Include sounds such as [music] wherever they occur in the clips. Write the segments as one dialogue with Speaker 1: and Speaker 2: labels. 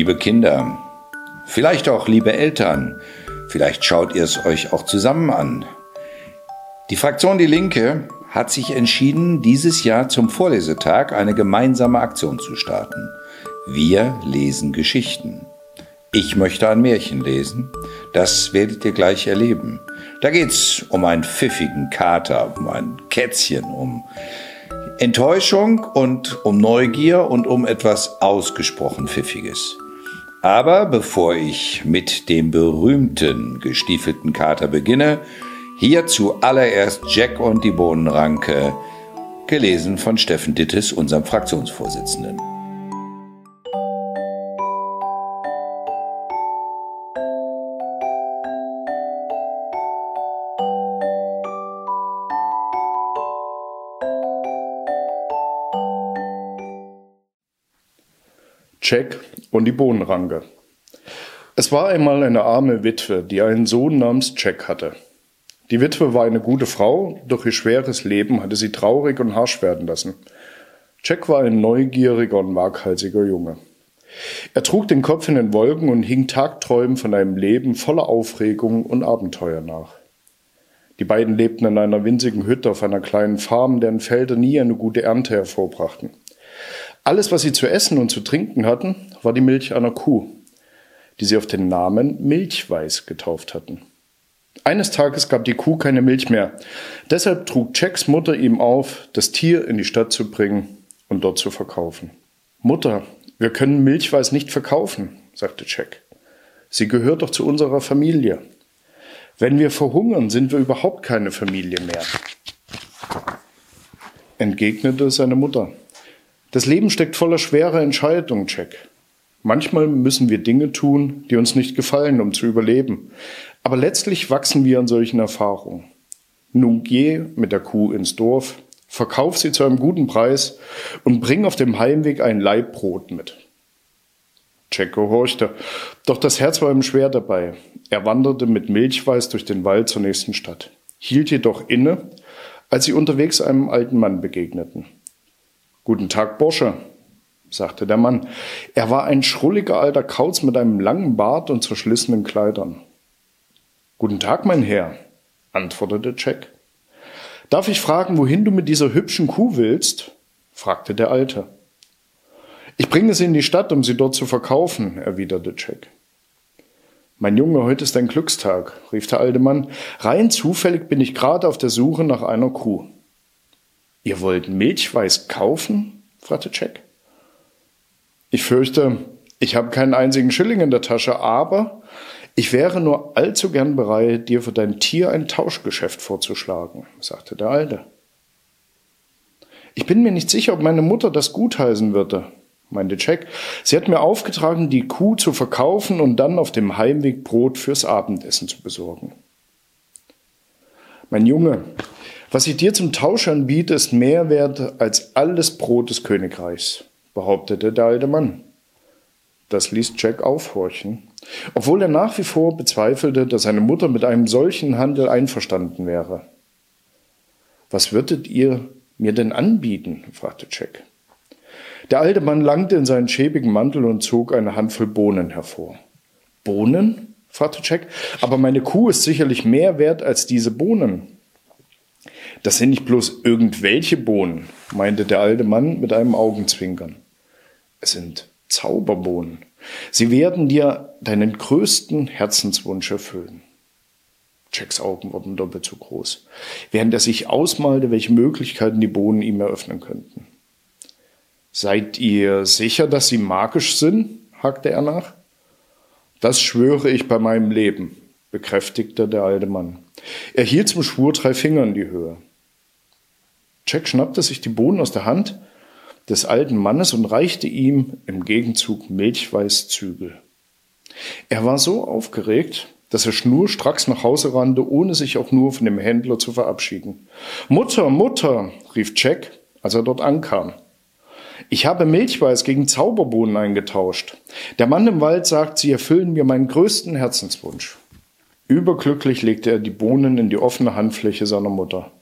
Speaker 1: Liebe Kinder, vielleicht auch liebe Eltern, vielleicht schaut ihr es euch auch zusammen an. Die Fraktion Die Linke hat sich entschieden, dieses Jahr zum Vorlesetag eine gemeinsame Aktion zu starten. Wir lesen Geschichten. Ich möchte ein Märchen lesen. Das werdet ihr gleich erleben. Da geht's um einen pfiffigen Kater, um ein Kätzchen, um Enttäuschung und um Neugier und um etwas ausgesprochen Pfiffiges. Aber bevor ich mit dem berühmten gestiefelten Kater beginne, hier zuallererst Jack und die Bohnenranke, gelesen von Steffen Dittes, unserem Fraktionsvorsitzenden.
Speaker 2: Jack und die Bohnenranke. Es war einmal eine arme Witwe, die einen Sohn namens Jack hatte. Die Witwe war eine gute Frau, doch ihr schweres Leben hatte sie traurig und harsch werden lassen. Jack war ein neugieriger und waghalsiger Junge. Er trug den Kopf in den Wolken und hing tagträumend von einem Leben voller Aufregung und Abenteuer nach. Die beiden lebten in einer winzigen Hütte auf einer kleinen Farm, deren Felder nie eine gute Ernte hervorbrachten. Alles, was sie zu essen und zu trinken hatten, war die Milch einer Kuh, die sie auf den Namen Milchweiß getauft hatten. Eines Tages gab die Kuh keine Milch mehr. Deshalb trug Jacks Mutter ihm auf, das Tier in die Stadt zu bringen und dort zu verkaufen. Mutter, wir können Milchweiß nicht verkaufen, sagte Jack. Sie gehört doch zu unserer Familie. Wenn wir verhungern, sind wir überhaupt keine Familie mehr, entgegnete seine Mutter. Das Leben steckt voller schwerer Entscheidungen, Jack. Manchmal müssen wir Dinge tun, die uns nicht gefallen, um zu überleben. Aber letztlich wachsen wir an solchen Erfahrungen. Nun geh mit der Kuh ins Dorf, verkauf sie zu einem guten Preis und bring auf dem Heimweg ein Laib Brot mit. Jack gehorchte, doch das Herz war ihm schwer dabei. Er wanderte mit Milchweiß durch den Wald zur nächsten Stadt, hielt jedoch inne, als sie unterwegs einem alten Mann begegneten. Guten Tag, Bursche, sagte der Mann. Er war ein schrulliger alter Kauz mit einem langen Bart und zerschlissenen Kleidern. Guten Tag, mein Herr, antwortete Jack. Darf ich fragen, wohin du mit dieser hübschen Kuh willst? fragte der Alte. Ich bringe sie in die Stadt, um sie dort zu verkaufen, erwiderte Jack. Mein Junge, heute ist ein Glückstag, rief der alte Mann. Rein zufällig bin ich gerade auf der Suche nach einer Kuh. Ihr wollt Milchweiß kaufen? fragte Jack. Ich fürchte, ich habe keinen einzigen Schilling in der Tasche, aber ich wäre nur allzu gern bereit, dir für dein Tier ein Tauschgeschäft vorzuschlagen, sagte der Alte. Ich bin mir nicht sicher, ob meine Mutter das gutheißen würde, meinte Jack. Sie hat mir aufgetragen, die Kuh zu verkaufen und dann auf dem Heimweg Brot fürs Abendessen zu besorgen. Mein Junge, was ich dir zum Tausch anbiete, ist mehr wert als alles Brot des Königreichs, behauptete der alte Mann. Das ließ Jack aufhorchen, obwohl er nach wie vor bezweifelte, dass seine Mutter mit einem solchen Handel einverstanden wäre. Was würdet ihr mir denn anbieten? fragte Jack. Der alte Mann langte in seinen schäbigen Mantel und zog eine Handvoll Bohnen hervor. Bohnen? fragte Jack. Aber meine Kuh ist sicherlich mehr wert als diese Bohnen. Das sind nicht bloß irgendwelche Bohnen, meinte der alte Mann mit einem Augenzwinkern. Es sind Zauberbohnen. Sie werden dir deinen größten Herzenswunsch erfüllen. Jacks Augen wurden doppelt so groß, während er sich ausmalte, welche Möglichkeiten die Bohnen ihm eröffnen könnten. Seid ihr sicher, dass sie magisch sind? hakte er nach. Das schwöre ich bei meinem Leben, bekräftigte der alte Mann. Er hielt zum Schwur drei Finger in die Höhe. Jack schnappte sich die Bohnen aus der Hand des alten Mannes und reichte ihm im Gegenzug milchweiß Zügel. Er war so aufgeregt, dass er schnurstracks nach Hause rannte, ohne sich auch nur von dem Händler zu verabschieden. Mutter, Mutter, rief Jack, als er dort ankam. Ich habe Milchweiß gegen Zauberbohnen eingetauscht. Der Mann im Wald sagt, sie erfüllen mir meinen größten Herzenswunsch. Überglücklich legte er die Bohnen in die offene Handfläche seiner Mutter.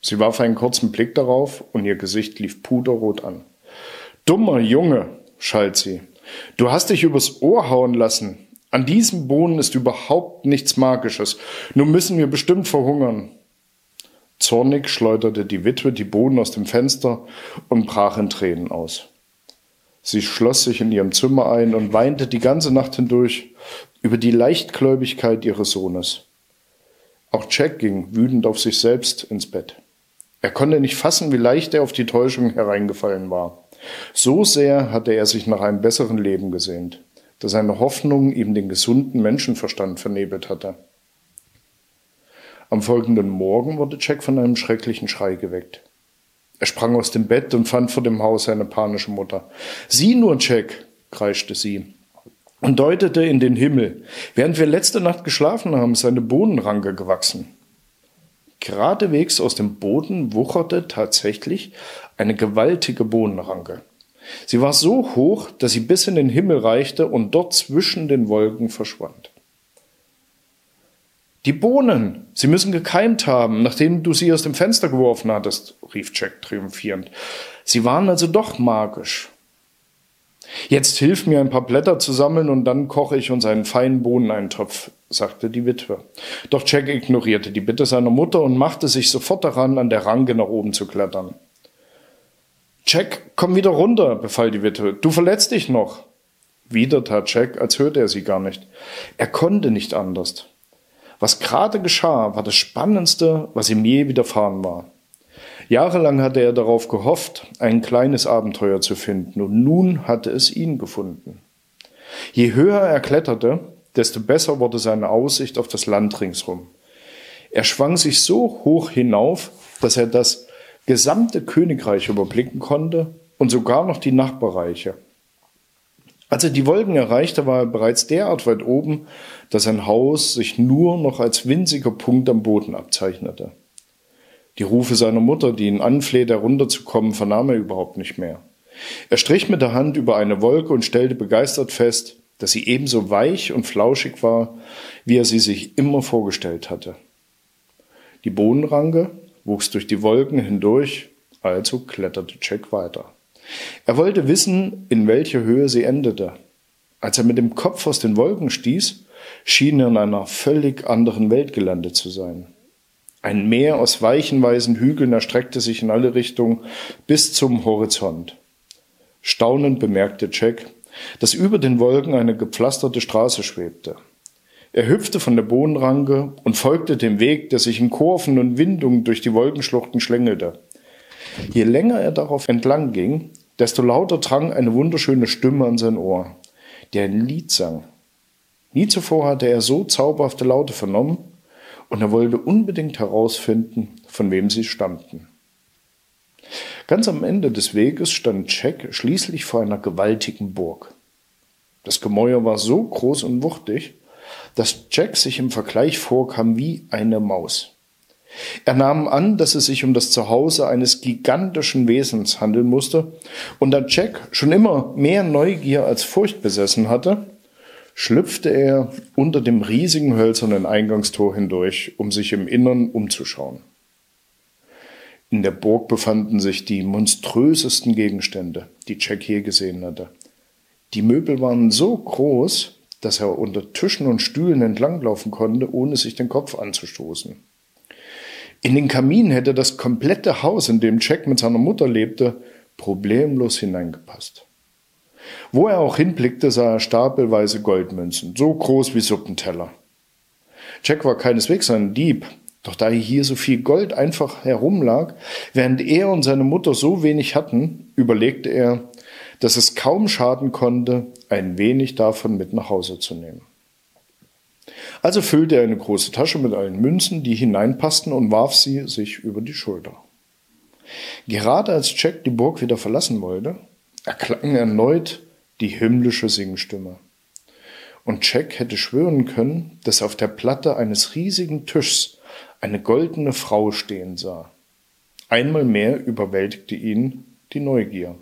Speaker 2: Sie warf einen kurzen Blick darauf und ihr Gesicht lief puderrot an. Dummer Junge, schalt sie. Du hast dich übers Ohr hauen lassen. An diesem Bohnen ist überhaupt nichts Magisches. Nun müssen wir bestimmt verhungern. Zornig schleuderte die Witwe die Bohnen aus dem Fenster und brach in Tränen aus. Sie schloss sich in ihrem Zimmer ein und weinte die ganze Nacht hindurch über die Leichtgläubigkeit ihres Sohnes. Auch Jack ging wütend auf sich selbst ins Bett. Er konnte nicht fassen, wie leicht er auf die Täuschung hereingefallen war. So sehr hatte er sich nach einem besseren Leben gesehnt, dass seine Hoffnung ihm den gesunden Menschenverstand vernebelt hatte. Am folgenden Morgen wurde Jack von einem schrecklichen Schrei geweckt. Er sprang aus dem Bett und fand vor dem Haus seine panische Mutter. Sieh nur, Jack, kreischte sie und deutete in den Himmel. Während wir letzte Nacht geschlafen haben, ist eine Bohnenranke gewachsen. Geradewegs aus dem Boden wucherte tatsächlich eine gewaltige Bohnenranke. Sie war so hoch, dass sie bis in den Himmel reichte und dort zwischen den Wolken verschwand. Die Bohnen, sie müssen gekeimt haben, nachdem du sie aus dem Fenster geworfen hattest, rief Jack triumphierend. Sie waren also doch magisch. Jetzt hilf mir ein paar Blätter zu sammeln und dann koche ich uns einen feinen Bohneneintopf, sagte die Witwe. Doch Jack ignorierte die Bitte seiner Mutter und machte sich sofort daran, an der Ranke nach oben zu klettern. Jack, komm wieder runter, befahl die Witwe. Du verletzt dich noch. Wieder tat Jack, als hörte er sie gar nicht. Er konnte nicht anders. Was gerade geschah, war das Spannendste, was ihm je widerfahren war. Jahrelang hatte er darauf gehofft, ein kleines Abenteuer zu finden, und nun hatte es ihn gefunden. Je höher er kletterte, desto besser wurde seine Aussicht auf das Land ringsrum. Er schwang sich so hoch hinauf, dass er das gesamte Königreich überblicken konnte und sogar noch die Nachbarreiche. Als er die Wolken erreichte, war er bereits derart weit oben, dass sein Haus sich nur noch als winziger Punkt am Boden abzeichnete. Die Rufe seiner Mutter, die ihn anflehte, herunterzukommen, vernahm er überhaupt nicht mehr. Er strich mit der Hand über eine Wolke und stellte begeistert fest, dass sie ebenso weich und flauschig war, wie er sie sich immer vorgestellt hatte. Die Bohnenranke wuchs durch die Wolken hindurch, also kletterte Jack weiter. Er wollte wissen, in welcher Höhe sie endete. Als er mit dem Kopf aus den Wolken stieß, schien er in einer völlig anderen Welt gelandet zu sein. Ein Meer aus weichen, weißen Hügeln erstreckte sich in alle Richtungen bis zum Horizont. Staunend bemerkte Jack, dass über den Wolken eine gepflasterte Straße schwebte. Er hüpfte von der Bodenranke und folgte dem Weg, der sich in Kurven und Windungen durch die Wolkenschluchten schlängelte. Je länger er darauf entlang ging, desto lauter drang eine wunderschöne Stimme an sein Ohr, die ein Lied sang. Nie zuvor hatte er so zauberhafte Laute vernommen, und er wollte unbedingt herausfinden, von wem sie stammten. Ganz am Ende des Weges stand Jack schließlich vor einer gewaltigen Burg. Das Gemäuer war so groß und wuchtig, dass Jack sich im Vergleich vorkam wie eine Maus. Er nahm an, dass es sich um das Zuhause eines gigantischen Wesens handeln musste, und da Jack schon immer mehr Neugier als Furcht besessen hatte, schlüpfte er unter dem riesigen hölzernen Eingangstor hindurch, um sich im Innern umzuschauen. In der Burg befanden sich die monströsesten Gegenstände, die Jack je gesehen hatte. Die Möbel waren so groß, dass er unter Tischen und Stühlen entlanglaufen konnte, ohne sich den Kopf anzustoßen. In den Kamin hätte das komplette Haus, in dem Jack mit seiner Mutter lebte, problemlos hineingepasst. Wo er auch hinblickte, sah er stapelweise Goldmünzen, so groß wie Suppenteller. Jack war keineswegs ein Dieb, doch da hier so viel Gold einfach herumlag, während er und seine Mutter so wenig hatten, überlegte er, dass es kaum schaden konnte, ein wenig davon mit nach Hause zu nehmen. Also füllte er eine große Tasche mit allen Münzen, die hineinpassten, und warf sie sich über die Schulter. Gerade als Jack die Burg wieder verlassen wollte, erklang erneut die himmlische Singstimme. Und Jack hätte schwören können, dass auf der Platte eines riesigen Tischs eine goldene Frau stehen sah. Einmal mehr überwältigte ihn die Neugier,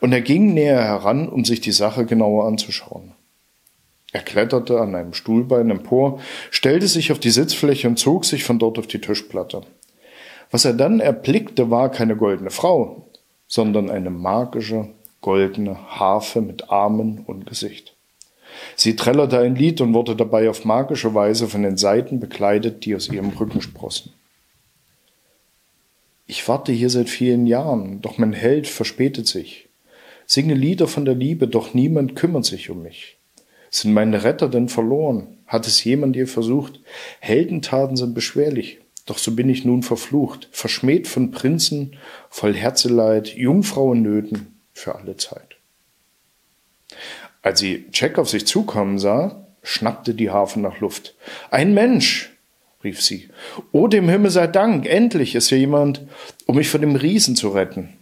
Speaker 2: und er ging näher heran, um sich die Sache genauer anzuschauen. Er kletterte an einem Stuhlbein empor, stellte sich auf die Sitzfläche und zog sich von dort auf die Tischplatte. Was er dann erblickte, war keine goldene Frau, sondern eine magische, goldene Harfe mit Armen und Gesicht. Sie trällerte ein Lied und wurde dabei auf magische Weise von den Seiten bekleidet, die aus ihrem Rücken sprossen. Ich warte hier seit vielen Jahren, doch mein Held verspätet sich. Singe Lieder von der Liebe, doch niemand kümmert sich um mich. Sind meine Retter denn verloren? Hat es jemand je versucht? Heldentaten sind beschwerlich, doch so bin ich nun verflucht, verschmäht von Prinzen, voll Herzeleid, Jungfrauennöten für alle Zeit. Als sie Jack auf sich zukommen sah, schnappte die Harfe nach Luft. Ein Mensch! rief sie. O dem Himmel sei Dank, endlich ist hier jemand, um mich vor dem Riesen zu retten.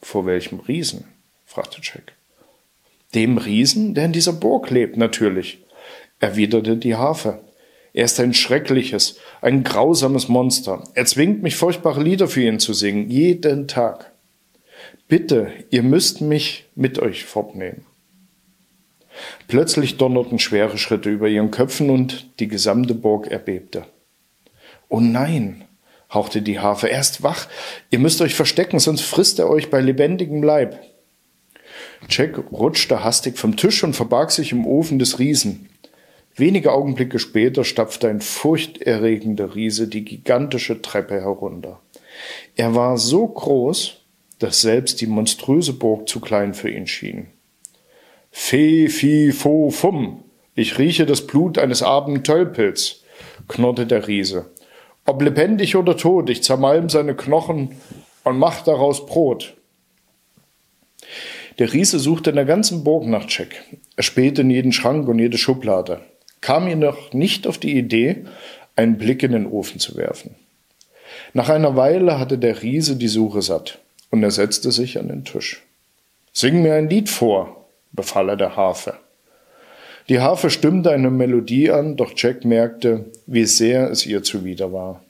Speaker 2: Vor welchem Riesen? fragte Jack. Dem Riesen, der in dieser Burg lebt, natürlich, erwiderte die Harfe. Er ist ein schreckliches, ein grausames Monster. Er zwingt mich, furchtbare Lieder für ihn zu singen, jeden Tag. Bitte, ihr müsst mich mit euch fortnehmen. Plötzlich donnerten schwere Schritte über ihren Köpfen und die gesamte Burg erbebte. Oh nein, hauchte die Harfe, er ist wach, ihr müsst euch verstecken, sonst frisst er euch bei lebendigem Leib. Jack rutschte hastig vom Tisch und verbarg sich im Ofen des Riesen. Wenige Augenblicke später stapfte ein furchterregender Riese die gigantische Treppe herunter. Er war so groß, dass selbst die monströse Burg zu klein für ihn schien. Fe, fi, fo, fum, ich rieche das Blut eines armen Tölpels, knurrte der Riese. Ob lebendig oder tot, ich zermalm seine Knochen und mach daraus Brot. Der Riese suchte in der ganzen Burg nach Jack. Er spähte in jeden Schrank und jede Schublade kam noch nicht auf die Idee, einen Blick in den Ofen zu werfen. Nach einer Weile hatte der Riese die Suche satt und er setzte sich an den Tisch. Sing mir ein Lied vor, befahl er der Harfe. Die Harfe stimmte eine Melodie an, doch Jack merkte, wie sehr es ihr zuwider war.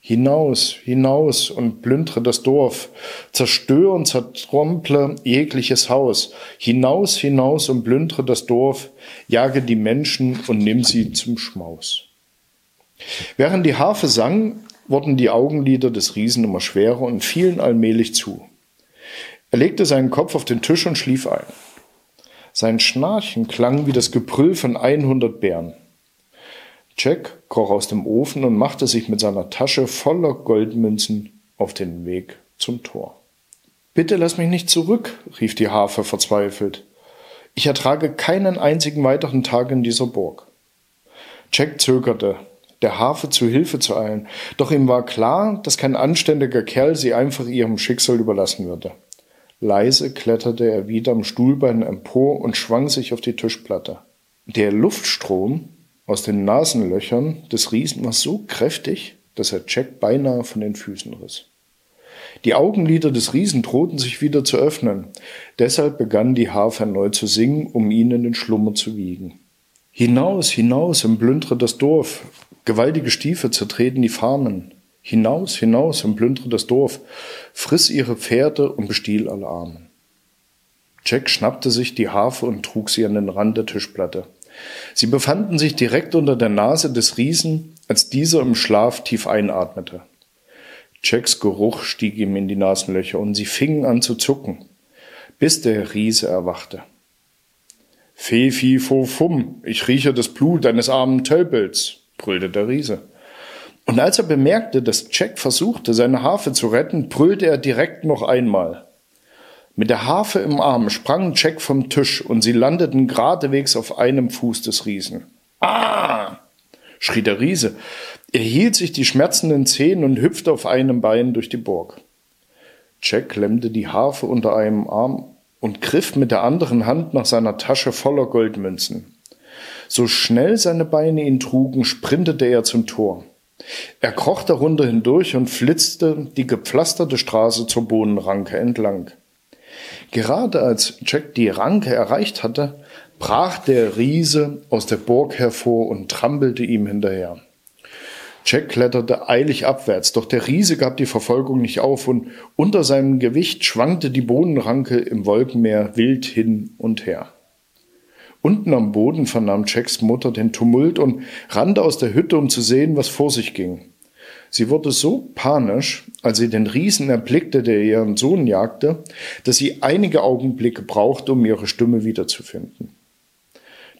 Speaker 2: Hinaus, hinaus und plündere das Dorf, zerstör und zertromple jegliches Haus, hinaus, hinaus und plündere das Dorf, jage die Menschen und nimm sie zum Schmaus. Während die Harfe sang, wurden die Augenlider des Riesen immer schwerer und fielen allmählich zu. Er legte seinen Kopf auf den Tisch und schlief ein. Sein Schnarchen klang wie das Gebrüll von 100 Bären. Jack kroch aus dem Ofen und machte sich mit seiner Tasche voller Goldmünzen auf den Weg zum Tor. Bitte lass mich nicht zurück, rief die Harfe verzweifelt. Ich ertrage keinen einzigen weiteren Tag in dieser Burg. Jack zögerte, der Harfe zu Hilfe zu eilen, doch ihm war klar, dass kein anständiger Kerl sie einfach ihrem Schicksal überlassen würde. Leise kletterte er wieder am Stuhlbein empor und schwang sich auf die Tischplatte. Der Luftstrom, aus den Nasenlöchern des Riesen war so kräftig, dass er Jack beinahe von den Füßen riss. Die Augenlider des Riesen drohten sich wieder zu öffnen. Deshalb begann die Harfe erneut zu singen, um ihn in den Schlummer zu wiegen. Hinaus, hinaus und plündere das Dorf. Gewaltige Stiefel zertreten die Farmen. Hinaus, hinaus und plündere das Dorf. Friss ihre Pferde und bestiehl alle Armen. Jack schnappte sich die Harfe und trug sie an den Rand der Tischplatte. Sie befanden sich direkt unter der Nase des Riesen, als dieser im Schlaf tief einatmete. Jacks Geruch stieg ihm in die Nasenlöcher und sie fingen an zu zucken, bis der Riese erwachte. Fe, fi, fo, fum, ich rieche das Blut eines armen Tölpels, brüllte der Riese. Und als er bemerkte, dass Jack versuchte, seine Harfe zu retten, brüllte er direkt noch einmal. Mit der Harfe im Arm sprang Jack vom Tisch und sie landeten geradewegs auf einem Fuß des Riesen. Ah! schrie der Riese. Er hielt sich die schmerzenden Zehen und hüpfte auf einem Bein durch die Burg. Jack klemmte die Harfe unter einem Arm und griff mit der anderen Hand nach seiner Tasche voller Goldmünzen. So schnell seine Beine ihn trugen, sprintete er zum Tor. Er kroch darunter hindurch und flitzte die gepflasterte Straße zur Bohnenranke entlang. Gerade als Jack die Ranke erreicht hatte, brach der Riese aus der Burg hervor und trampelte ihm hinterher. Jack kletterte eilig abwärts, doch der Riese gab die Verfolgung nicht auf und unter seinem Gewicht schwankte die Bodenranke im Wolkenmeer wild hin und her. Unten am Boden vernahm Jacks Mutter den Tumult und rannte aus der Hütte, um zu sehen, was vor sich ging. Sie wurde so panisch, als sie den Riesen erblickte, der ihren Sohn jagte, dass sie einige Augenblicke brauchte, um ihre Stimme wiederzufinden.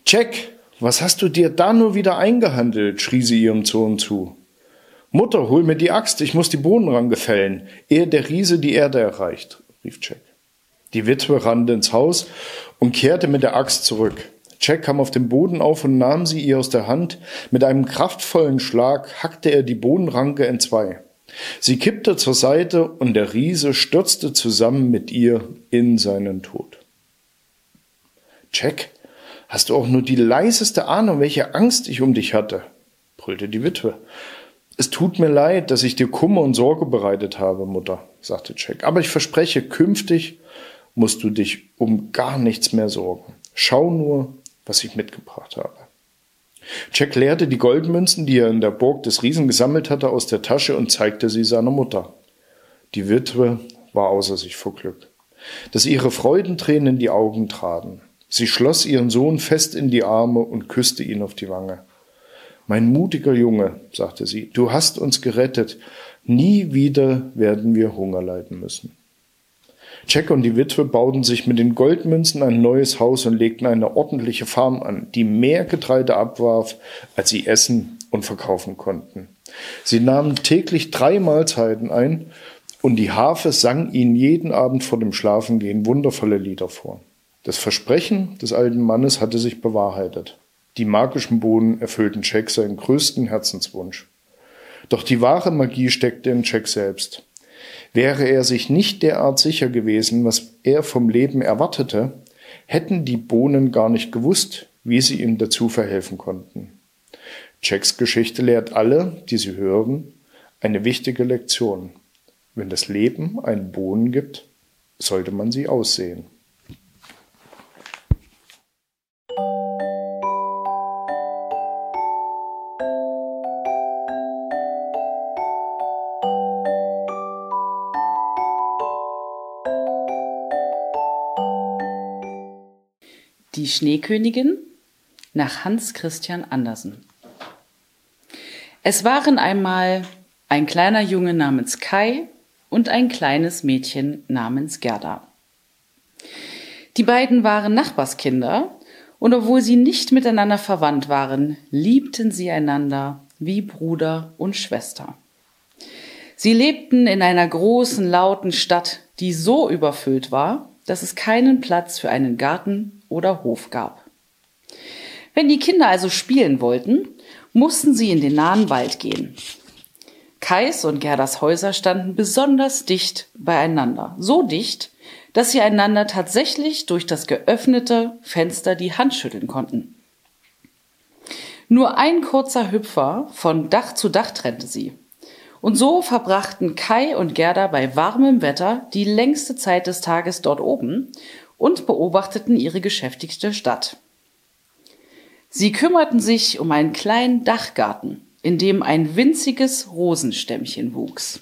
Speaker 2: Jack, was hast du dir da nur wieder eingehandelt? schrie sie ihrem Sohn zu. Mutter, hol mir die Axt, ich muss die Bohnenranke fällen, ehe der Riese die Erde erreicht, rief Jack. Die Witwe rannte ins Haus und kehrte mit der Axt zurück. Jack kam auf den Boden auf und nahm sie ihr aus der Hand. Mit einem kraftvollen Schlag hackte er die Bodenranke in zwei. Sie kippte zur Seite und der Riese stürzte zusammen mit ihr in seinen Tod. Jack, hast du auch nur die leiseste Ahnung, welche Angst ich um dich hatte? brüllte die Witwe. Es tut mir leid, dass ich dir Kummer und Sorge bereitet habe, Mutter, sagte Jack. Aber ich verspreche, künftig musst du dich um gar nichts mehr sorgen. Schau nur, was ich mitgebracht habe. Jack leerte die Goldmünzen, die er in der Burg des Riesen gesammelt hatte, aus der Tasche und zeigte sie seiner Mutter. Die Witwe war außer sich vor Glück, dass ihre Freudentränen in die Augen traten. Sie schloss ihren Sohn fest in die Arme und küsste ihn auf die Wange. Mein mutiger Junge, sagte sie, du hast uns gerettet. Nie wieder werden wir Hunger leiden müssen. Jack und die Witwe bauten sich mit den Goldmünzen ein neues Haus und legten eine ordentliche Farm an, die mehr Getreide abwarf, als sie essen und verkaufen konnten. Sie nahmen täglich drei Mahlzeiten ein, und die Harfe sang ihnen jeden Abend vor dem Schlafengehen wundervolle Lieder vor. Das Versprechen des alten Mannes hatte sich bewahrheitet. Die magischen Bohnen erfüllten Jack seinen größten Herzenswunsch. Doch die wahre Magie steckte in Jack selbst. Wäre er sich nicht derart sicher gewesen, was er vom Leben erwartete, hätten die Bohnen gar nicht gewusst, wie sie ihm dazu verhelfen konnten. Jacks Geschichte lehrt alle, die sie hören, eine wichtige Lektion. Wenn das Leben einen Bohnen gibt, sollte man sie aussehen.
Speaker 3: Die Schneekönigin nach Hans Christian Andersen. Es waren einmal ein kleiner Junge namens Kai und ein kleines Mädchen namens Gerda. Die beiden waren Nachbarskinder und obwohl sie nicht miteinander verwandt waren, liebten sie einander wie Bruder und Schwester. Sie lebten in einer großen, lauten Stadt, die so überfüllt war, dass es keinen Platz für einen Garten oder Hof gab. Wenn die Kinder also spielen wollten, mussten sie in den nahen Wald gehen. Kais und Gerdas Häuser standen besonders dicht beieinander, so dicht, dass sie einander tatsächlich durch das geöffnete Fenster die Hand schütteln konnten. Nur ein kurzer Hüpfer von Dach zu Dach trennte sie. Und so verbrachten Kai und Gerda bei warmem Wetter die längste Zeit des Tages dort oben und beobachteten ihre geschäftigte Stadt. Sie kümmerten sich um einen kleinen Dachgarten, in dem ein winziges Rosenstämmchen wuchs.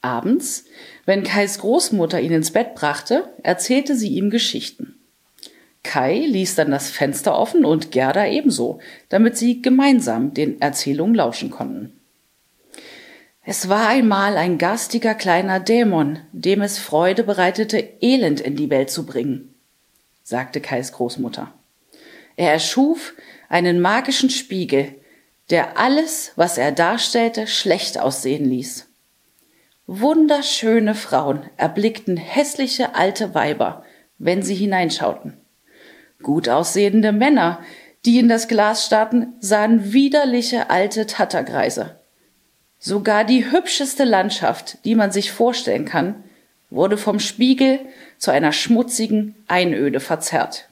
Speaker 3: Abends, wenn Kais Großmutter ihn ins Bett brachte, erzählte sie ihm Geschichten. Kai ließ dann das Fenster offen und Gerda ebenso, damit sie gemeinsam den Erzählungen lauschen konnten. Es war einmal ein garstiger kleiner Dämon, dem es Freude bereitete, Elend in die Welt zu bringen, sagte Kais Großmutter. Er erschuf einen magischen Spiegel, der alles, was er darstellte, schlecht aussehen ließ. Wunderschöne Frauen erblickten hässliche alte Weiber, wenn sie hineinschauten. Gut aussehende Männer, die in das Glas starrten, sahen widerliche alte Tattergreise. Sogar die hübscheste Landschaft, die man sich vorstellen kann, wurde vom Spiegel zu einer schmutzigen Einöde verzerrt.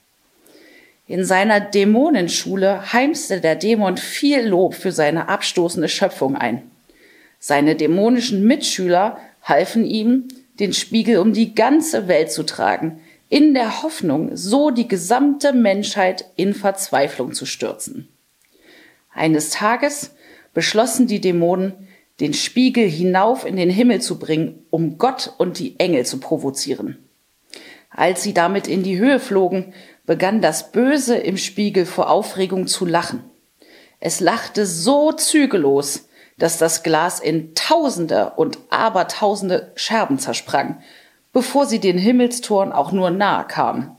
Speaker 3: In seiner Dämonenschule heimste der Dämon viel Lob für seine abstoßende Schöpfung ein. Seine dämonischen Mitschüler halfen ihm, den Spiegel um die ganze Welt zu tragen, in der Hoffnung, so die gesamte Menschheit in Verzweiflung zu stürzen. Eines Tages beschlossen die Dämonen, den Spiegel hinauf in den Himmel zu bringen, um Gott und die Engel zu provozieren. Als sie damit in die Höhe flogen, begann das Böse im Spiegel vor Aufregung zu lachen. Es lachte so zügellos, dass das Glas in Tausende und Abertausende Scherben zersprang, bevor sie den Himmelstoren auch nur nahe kamen.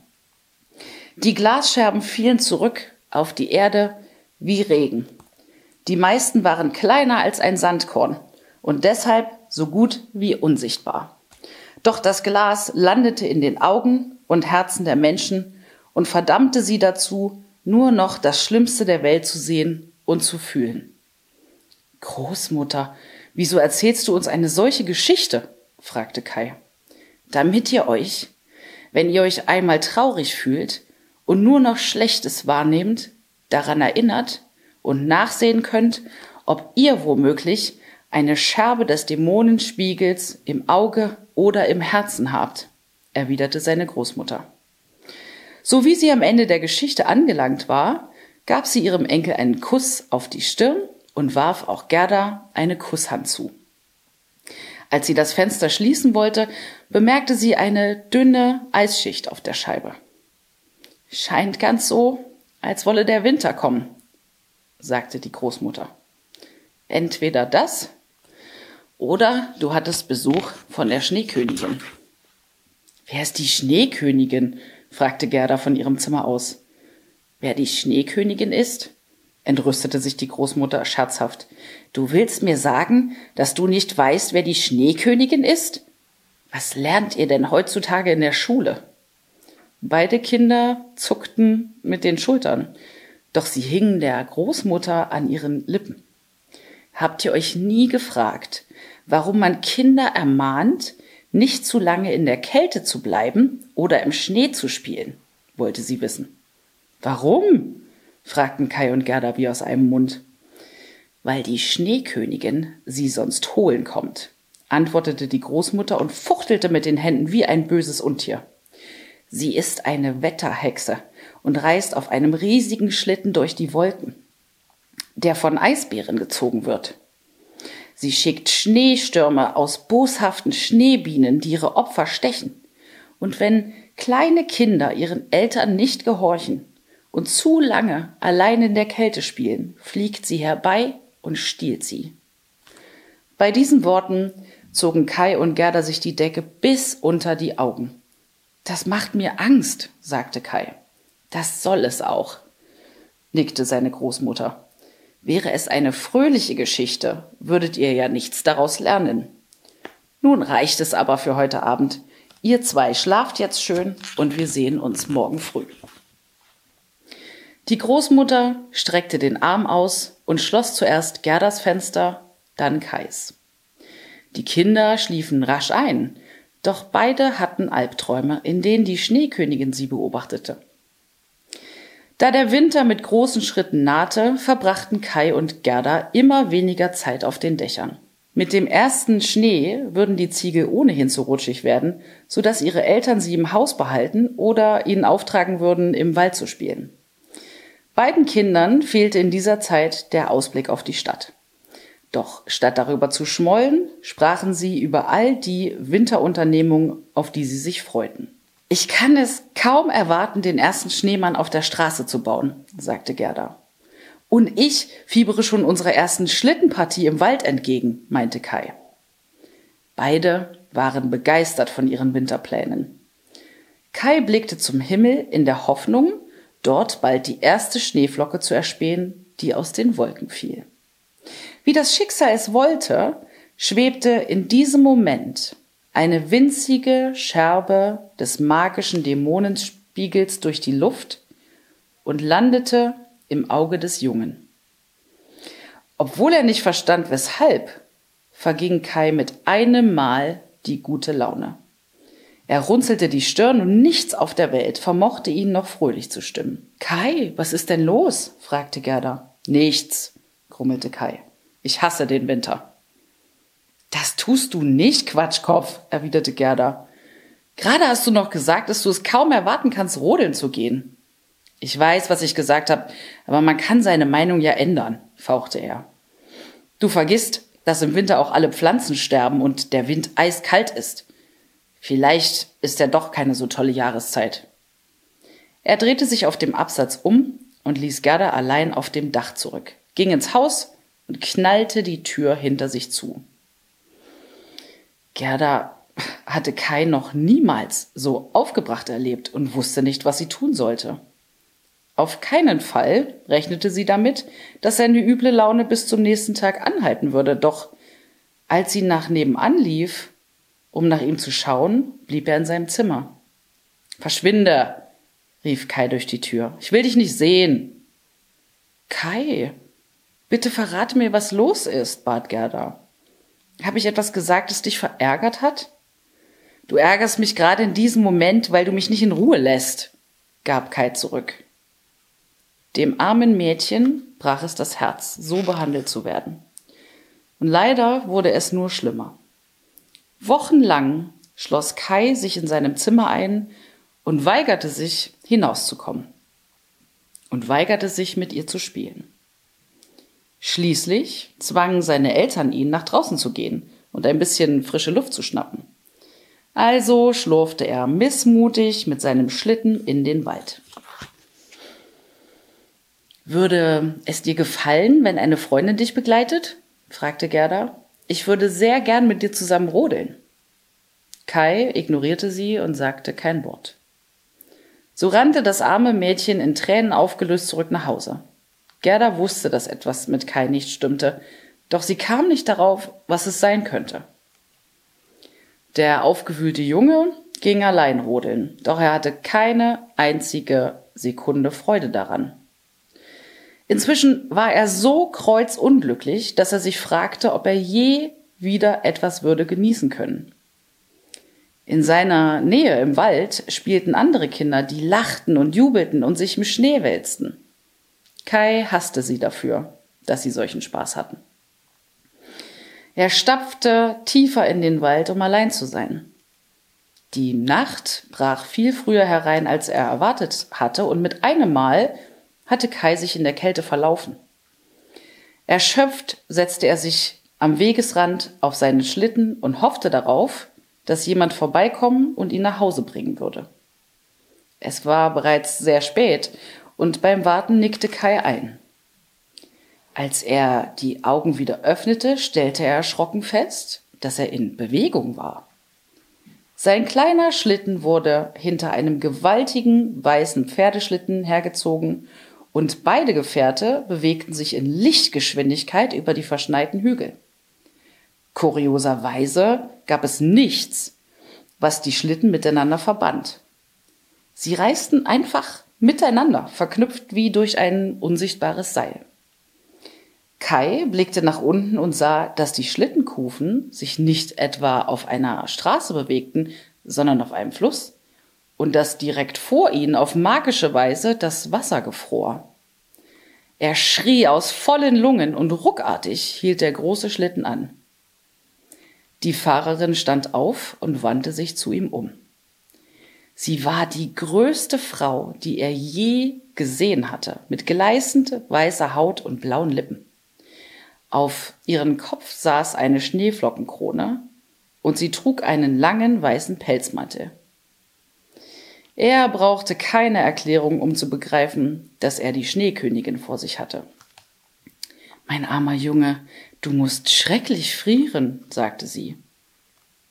Speaker 3: Die Glasscherben fielen zurück auf die Erde wie Regen. Die meisten waren kleiner als ein Sandkorn und deshalb so gut wie unsichtbar. Doch das Glas landete in den Augen und Herzen der Menschen und verdammte sie dazu, nur noch das Schlimmste der Welt zu sehen und zu fühlen. Großmutter, wieso erzählst du uns eine solche Geschichte? fragte Kai. Damit ihr euch, wenn ihr euch einmal traurig fühlt und nur noch Schlechtes wahrnehmt, daran erinnert und nachsehen könnt, ob ihr womöglich eine Scherbe des Dämonenspiegels im Auge oder im Herzen habt, erwiderte seine Großmutter. So wie sie am Ende der Geschichte angelangt war, gab sie ihrem Enkel einen Kuss auf die Stirn und warf auch Gerda eine Kusshand zu. Als sie das Fenster schließen wollte, bemerkte sie eine dünne Eisschicht auf der Scheibe. Scheint ganz so, als wolle der Winter kommen, sagte die Großmutter. Entweder das oder du hattest Besuch von der Schneekönigin. Wer ist die Schneekönigin? fragte Gerda von ihrem Zimmer aus. Wer die Schneekönigin ist? entrüstete sich die Großmutter scherzhaft. Du willst mir sagen, dass du nicht weißt, wer die Schneekönigin ist? Was lernt ihr denn heutzutage in der Schule? Beide Kinder zuckten mit den Schultern, doch sie hingen der Großmutter an ihren Lippen. Habt ihr euch nie gefragt, warum man Kinder ermahnt, nicht zu lange in der Kälte zu bleiben oder im Schnee zu spielen, wollte sie wissen. Warum? fragten Kai und Gerda wie aus einem Mund. Weil die Schneekönigin sie sonst holen kommt, antwortete die Großmutter und fuchtelte mit den Händen wie ein böses Untier. Sie ist eine Wetterhexe und reist auf einem riesigen Schlitten durch die Wolken, der von Eisbären gezogen wird. Sie schickt Schneestürme aus boshaften Schneebienen, die ihre Opfer stechen. Und wenn kleine Kinder ihren Eltern nicht gehorchen und zu lange allein in der Kälte spielen, fliegt sie herbei und stiehlt sie. Bei diesen Worten zogen Kai und Gerda sich die Decke bis unter die Augen. Das macht mir Angst, sagte Kai. Das soll es auch, nickte seine Großmutter. Wäre es eine fröhliche Geschichte, würdet ihr ja nichts daraus lernen. Nun reicht es aber für heute Abend. Ihr zwei schlaft jetzt schön und wir sehen uns morgen früh. Die Großmutter streckte den Arm aus und schloss zuerst Gerdas Fenster, dann Kais. Die Kinder schliefen rasch ein, doch beide hatten Albträume, in denen die Schneekönigin sie beobachtete. Da der Winter mit großen Schritten nahte, verbrachten Kai und Gerda immer weniger Zeit auf den Dächern. Mit dem ersten Schnee würden die Ziegel ohnehin zu rutschig werden, so dass ihre Eltern sie im Haus behalten oder ihnen auftragen würden, im Wald zu spielen. Beiden Kindern fehlte in dieser Zeit der Ausblick auf die Stadt. Doch statt darüber zu schmollen, sprachen sie über all die Winterunternehmungen, auf die sie sich freuten. Ich kann es kaum erwarten, den ersten Schneemann auf der Straße zu bauen, sagte Gerda. Und ich fiebere schon unserer ersten Schlittenpartie im Wald entgegen, meinte Kai. Beide waren begeistert von ihren Winterplänen. Kai blickte zum Himmel in der Hoffnung, dort bald die erste Schneeflocke zu erspähen, die aus den Wolken fiel. Wie das Schicksal es wollte, schwebte in diesem Moment eine winzige Scherbe des magischen Dämonenspiegels durch die Luft und landete im Auge des Jungen. Obwohl er nicht verstand, weshalb, verging Kai mit einem Mal die gute Laune. Er runzelte die Stirn und nichts auf der Welt vermochte ihn noch fröhlich zu stimmen. Kai, was ist denn los? fragte Gerda. Nichts, grummelte Kai. Ich hasse den Winter. Das tust du nicht, Quatschkopf, erwiderte Gerda. Gerade hast du noch gesagt, dass du es kaum erwarten kannst, rodeln zu gehen. Ich weiß, was ich gesagt habe, aber man kann seine Meinung ja ändern, fauchte er. Du vergisst, dass im Winter auch alle Pflanzen sterben und der Wind eiskalt ist. Vielleicht ist er doch keine so tolle Jahreszeit. Er drehte sich auf dem Absatz um und ließ Gerda allein auf dem Dach zurück, ging ins Haus und knallte die Tür hinter sich zu. Gerda hatte Kai noch niemals so aufgebracht erlebt und wusste nicht, was sie tun sollte. Auf keinen Fall rechnete sie damit, dass seine üble Laune bis zum nächsten Tag anhalten würde, doch als sie nach nebenan lief, um nach ihm zu schauen, blieb er in seinem Zimmer. Verschwinde, rief Kai durch die Tür. Ich will dich nicht sehen. Kai, bitte verrate mir, was los ist, bat Gerda. Habe ich etwas gesagt, das dich verärgert hat? Du ärgerst mich gerade in diesem Moment, weil du mich nicht in Ruhe lässt, gab Kai zurück. Dem armen Mädchen brach es das Herz, so behandelt zu werden. Und leider wurde es nur schlimmer. Wochenlang schloss Kai sich in seinem Zimmer ein und weigerte sich, hinauszukommen. Und weigerte sich, mit ihr zu spielen. Schließlich zwangen seine Eltern ihn, nach draußen zu gehen und ein bisschen frische Luft zu schnappen. Also schlurfte er missmutig mit seinem Schlitten in den Wald. Würde es dir gefallen, wenn eine Freundin dich begleitet? fragte Gerda. Ich würde sehr gern mit dir zusammen rodeln. Kai ignorierte sie und sagte kein Wort. So rannte das arme Mädchen in Tränen aufgelöst zurück nach Hause. Gerda wusste, dass etwas mit Kai nicht stimmte, doch sie kam nicht darauf, was es sein könnte. Der aufgewühlte Junge ging allein rodeln, doch er hatte keine einzige Sekunde Freude daran. Inzwischen war er so kreuzunglücklich, dass er sich fragte, ob er je wieder etwas würde genießen können. In seiner Nähe im Wald spielten andere Kinder, die lachten und jubelten und sich im Schnee wälzten. Kai hasste sie dafür, dass sie solchen Spaß hatten. Er stapfte tiefer in den Wald, um allein zu sein. Die Nacht brach viel früher herein, als er erwartet hatte, und mit einem Mal hatte Kai sich in der Kälte verlaufen. Erschöpft setzte er sich am Wegesrand auf seinen Schlitten und hoffte darauf, dass jemand vorbeikommen und ihn nach Hause bringen würde. Es war bereits sehr spät und beim Warten nickte Kai ein. Als er die Augen wieder öffnete, stellte er erschrocken fest, dass er in Bewegung war. Sein kleiner Schlitten wurde hinter einem gewaltigen weißen Pferdeschlitten hergezogen und beide Gefährte bewegten sich in Lichtgeschwindigkeit über die verschneiten Hügel. Kurioserweise gab es nichts, was die Schlitten miteinander verband. Sie reisten einfach miteinander, verknüpft wie durch ein unsichtbares Seil. Kai blickte nach unten und sah, dass die Schlittenkufen sich nicht etwa auf einer Straße bewegten, sondern auf einem Fluss und dass direkt vor ihnen auf magische Weise das Wasser gefror. Er schrie aus vollen Lungen und ruckartig hielt der große Schlitten an. Die Fahrerin stand auf und wandte sich zu ihm um. Sie war die größte Frau, die er je gesehen hatte, mit gleißend weißer Haut und blauen Lippen. Auf ihren Kopf saß eine Schneeflockenkrone und sie trug einen langen weißen Pelzmantel. Er brauchte keine Erklärung, um zu begreifen, dass er die Schneekönigin vor sich hatte. Mein armer Junge, du musst schrecklich frieren, sagte sie.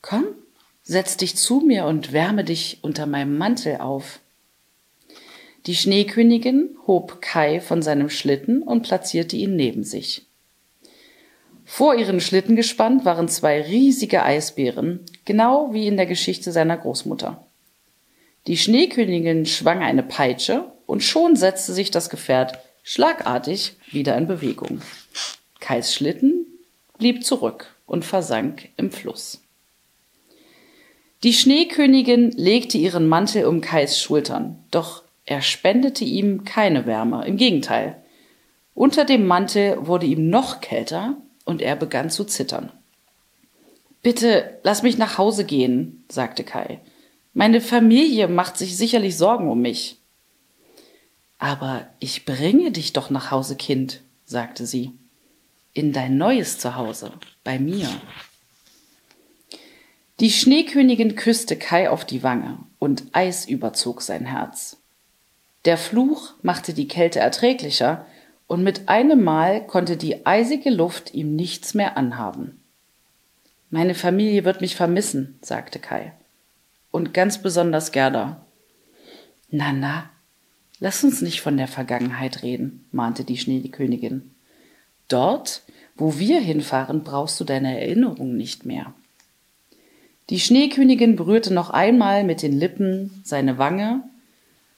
Speaker 3: Komm, setz dich zu mir und wärme dich unter meinem Mantel auf. Die Schneekönigin hob Kai von seinem Schlitten und platzierte ihn neben sich. Vor ihren Schlitten gespannt waren zwei riesige Eisbären, genau wie in der Geschichte seiner Großmutter. Die Schneekönigin schwang eine Peitsche und schon setzte sich das Gefährt schlagartig wieder in Bewegung. Kais Schlitten blieb zurück und versank im Fluss. Die Schneekönigin legte ihren Mantel um Kais Schultern, doch er spendete ihm keine Wärme, im Gegenteil. Unter dem Mantel wurde ihm noch kälter und er begann zu zittern. Bitte lass mich nach Hause gehen, sagte Kai. Meine Familie macht sich sicherlich Sorgen um mich. Aber ich bringe dich doch nach Hause, Kind, sagte sie. In dein neues Zuhause, bei mir. Die Schneekönigin küsste Kai auf die Wange und Eis überzog sein Herz. Der Fluch machte die Kälte erträglicher und mit einem Mal konnte die eisige Luft ihm nichts mehr anhaben. Meine Familie wird mich vermissen, sagte Kai. Und ganz besonders Gerda. Na, na, lass uns nicht von der Vergangenheit reden, mahnte die Schneekönigin. Dort, wo wir hinfahren, brauchst du deine Erinnerung nicht mehr. Die Schneekönigin berührte noch einmal mit den Lippen seine Wange,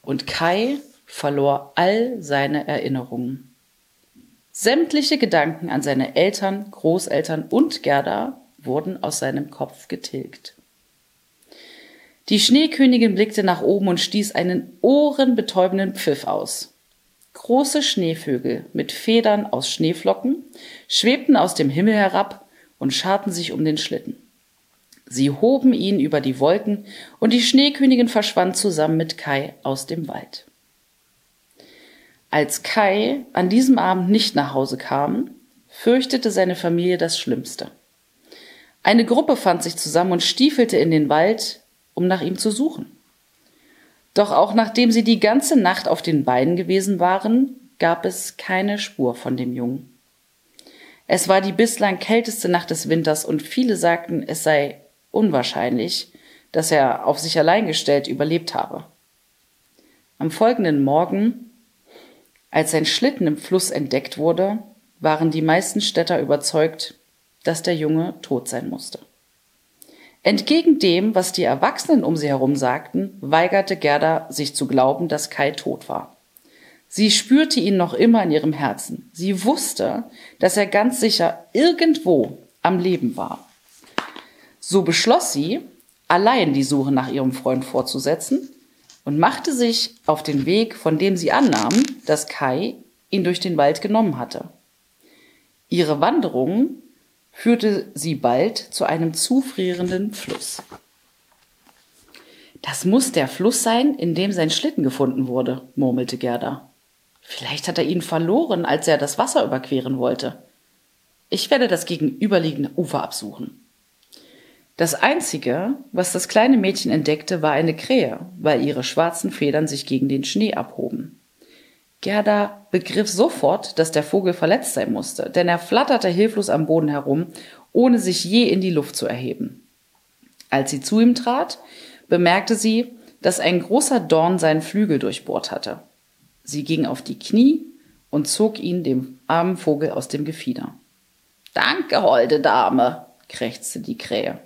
Speaker 3: und Kai verlor all seine Erinnerungen. Sämtliche Gedanken an seine Eltern, Großeltern und Gerda wurden aus seinem Kopf getilgt. Die Schneekönigin blickte nach oben und stieß einen ohrenbetäubenden Pfiff aus. Große Schneevögel mit Federn aus Schneeflocken schwebten aus dem Himmel herab und scharten sich um den Schlitten. Sie hoben ihn über die Wolken, und die Schneekönigin verschwand zusammen mit Kai aus dem Wald. Als Kai an diesem Abend nicht nach Hause kam, fürchtete seine Familie das Schlimmste. Eine Gruppe fand sich zusammen und stiefelte in den Wald, um nach ihm zu suchen. Doch auch nachdem sie die ganze Nacht auf den Beinen gewesen waren, gab es keine Spur von dem Jungen. Es war die bislang kälteste Nacht des Winters und viele sagten, es sei unwahrscheinlich, dass er auf sich allein gestellt überlebt habe. Am folgenden Morgen, als sein Schlitten im Fluss entdeckt wurde, waren die meisten Städter überzeugt, dass der Junge tot sein musste. Entgegen dem, was die Erwachsenen um sie herum sagten, weigerte Gerda sich zu glauben, dass Kai tot war. Sie spürte ihn noch immer in ihrem Herzen. Sie wusste, dass er ganz sicher irgendwo am Leben war. So beschloss sie, allein die Suche nach ihrem Freund fortzusetzen und machte sich auf den Weg, von dem sie annahm, dass Kai ihn durch den Wald genommen hatte. Ihre Wanderung führte sie bald zu einem zufrierenden Fluss. Das muss der Fluss sein, in dem sein Schlitten gefunden wurde, murmelte Gerda. Vielleicht hat er ihn verloren, als er das Wasser überqueren wollte. Ich werde das gegenüberliegende Ufer absuchen. Das Einzige, was das kleine Mädchen entdeckte, war eine Krähe, weil ihre schwarzen Federn sich gegen den Schnee abhoben. Gerda begriff sofort, dass der Vogel verletzt sein musste, denn er flatterte hilflos am Boden herum, ohne sich je in die Luft zu erheben. Als sie zu ihm trat, bemerkte sie, dass ein großer Dorn seinen Flügel durchbohrt hatte. Sie ging auf die Knie und zog ihn dem armen Vogel aus dem Gefieder. Danke, holde Dame, krächzte die Krähe.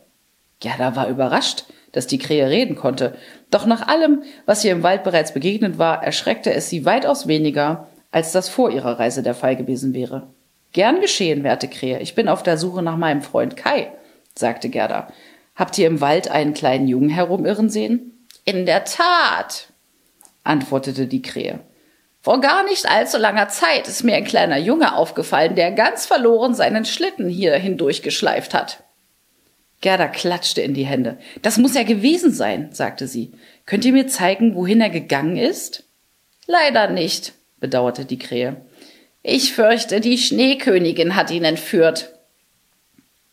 Speaker 3: Gerda war überrascht, dass die Krähe reden konnte. Doch nach allem, was ihr im Wald bereits begegnet war, erschreckte es sie weitaus weniger, als das vor ihrer Reise der Fall gewesen wäre. Gern geschehen, werte Krähe. Ich bin auf der Suche nach meinem Freund Kai, sagte Gerda. Habt ihr im Wald einen kleinen Jungen herumirren sehen? In der Tat, antwortete die Krähe. Vor gar nicht allzu langer Zeit ist mir ein kleiner Junge aufgefallen, der ganz verloren seinen Schlitten hier hindurchgeschleift hat. Gerda klatschte in die Hände. Das muss er gewesen sein, sagte sie. Könnt ihr mir zeigen, wohin er gegangen ist? Leider nicht, bedauerte die Krähe. Ich fürchte, die Schneekönigin hat ihn entführt.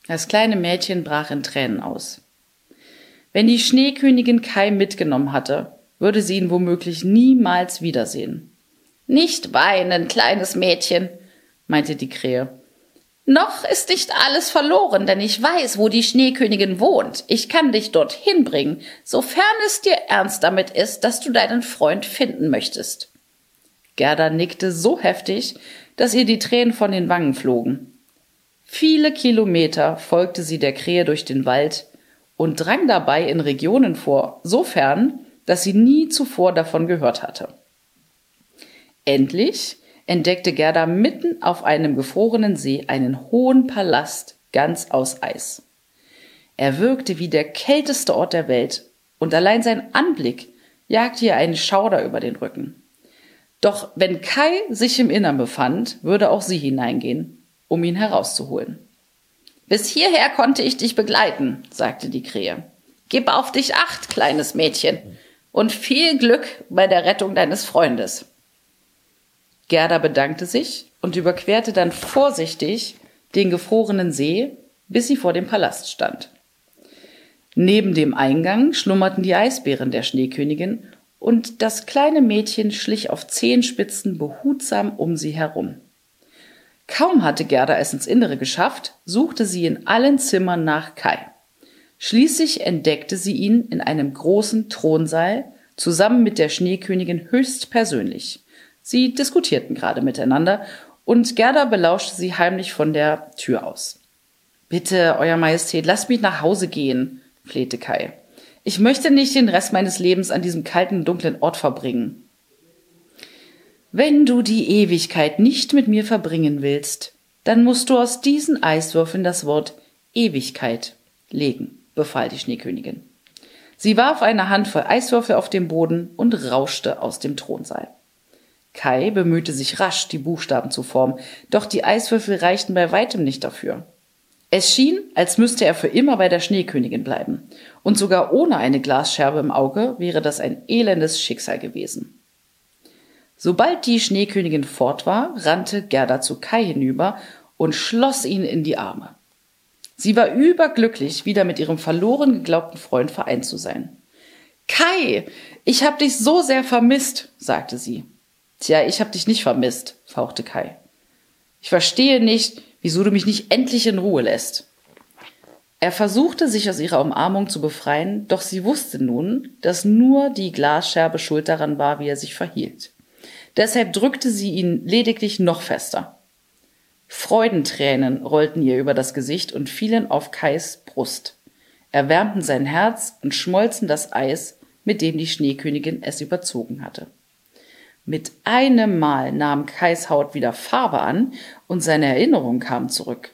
Speaker 3: Das kleine Mädchen brach in Tränen aus. Wenn die Schneekönigin Kai mitgenommen hatte, würde sie ihn womöglich niemals wiedersehen. Nicht weinen, kleines Mädchen, meinte die Krähe. Noch ist nicht alles verloren, denn ich weiß, wo die Schneekönigin wohnt. Ich kann dich dorthin bringen, sofern es dir ernst damit ist, dass du deinen Freund finden möchtest. Gerda nickte so heftig, dass ihr die Tränen von den Wangen flogen. Viele Kilometer folgte sie der Krähe durch den Wald und drang dabei in Regionen vor, so fern, dass sie nie zuvor davon gehört hatte. Endlich entdeckte Gerda mitten auf einem gefrorenen See einen hohen Palast ganz aus Eis. Er wirkte wie der kälteste Ort der Welt, und allein sein Anblick jagte ihr einen Schauder über den Rücken. Doch wenn Kai sich im Innern befand, würde auch sie hineingehen, um ihn herauszuholen. Bis hierher konnte ich dich begleiten, sagte die Krähe. Gib auf dich acht, kleines Mädchen, und viel Glück bei der Rettung deines Freundes. Gerda bedankte sich und überquerte dann vorsichtig den gefrorenen See, bis sie vor dem Palast stand. Neben dem Eingang schlummerten die Eisbären der Schneekönigin und das kleine Mädchen schlich auf Zehenspitzen behutsam um sie herum. Kaum hatte Gerda es ins Innere geschafft, suchte sie in allen Zimmern nach Kai. Schließlich entdeckte sie ihn in einem großen Thronsaal, zusammen mit der Schneekönigin höchstpersönlich. Sie diskutierten gerade miteinander, und Gerda belauschte sie heimlich von der Tür aus. Bitte, Euer Majestät, lasst mich nach Hause gehen, flehte Kai. Ich möchte nicht den Rest meines Lebens an diesem kalten, dunklen Ort verbringen. Wenn du die Ewigkeit nicht mit mir verbringen willst, dann musst du aus diesen Eiswürfeln das Wort Ewigkeit legen, befahl die Schneekönigin. Sie warf eine Handvoll Eiswürfel auf den Boden und rauschte aus dem Thronsaal. Kai bemühte sich rasch, die Buchstaben zu formen, doch die Eiswürfel reichten bei weitem nicht dafür. Es schien, als müsste er für immer bei der Schneekönigin bleiben, und sogar ohne eine Glasscherbe im Auge wäre das ein elendes Schicksal gewesen. Sobald die Schneekönigin fort war, rannte Gerda zu Kai hinüber und schloss ihn in die Arme. Sie war überglücklich, wieder mit ihrem verloren geglaubten Freund vereint zu sein. Kai, ich hab dich so sehr vermisst, sagte sie. Tja, ich hab dich nicht vermisst, fauchte Kai. Ich verstehe nicht, wieso du mich nicht endlich in Ruhe lässt. Er versuchte, sich aus ihrer Umarmung zu befreien, doch sie wusste nun, dass nur die Glasscherbe schuld daran war, wie er sich verhielt. Deshalb drückte sie ihn lediglich noch fester. Freudentränen rollten ihr über das Gesicht und fielen auf Kais Brust, erwärmten sein Herz und schmolzen das Eis, mit dem die Schneekönigin es überzogen hatte. Mit einem Mal nahm Kais Haut wieder Farbe an und seine Erinnerung kam zurück.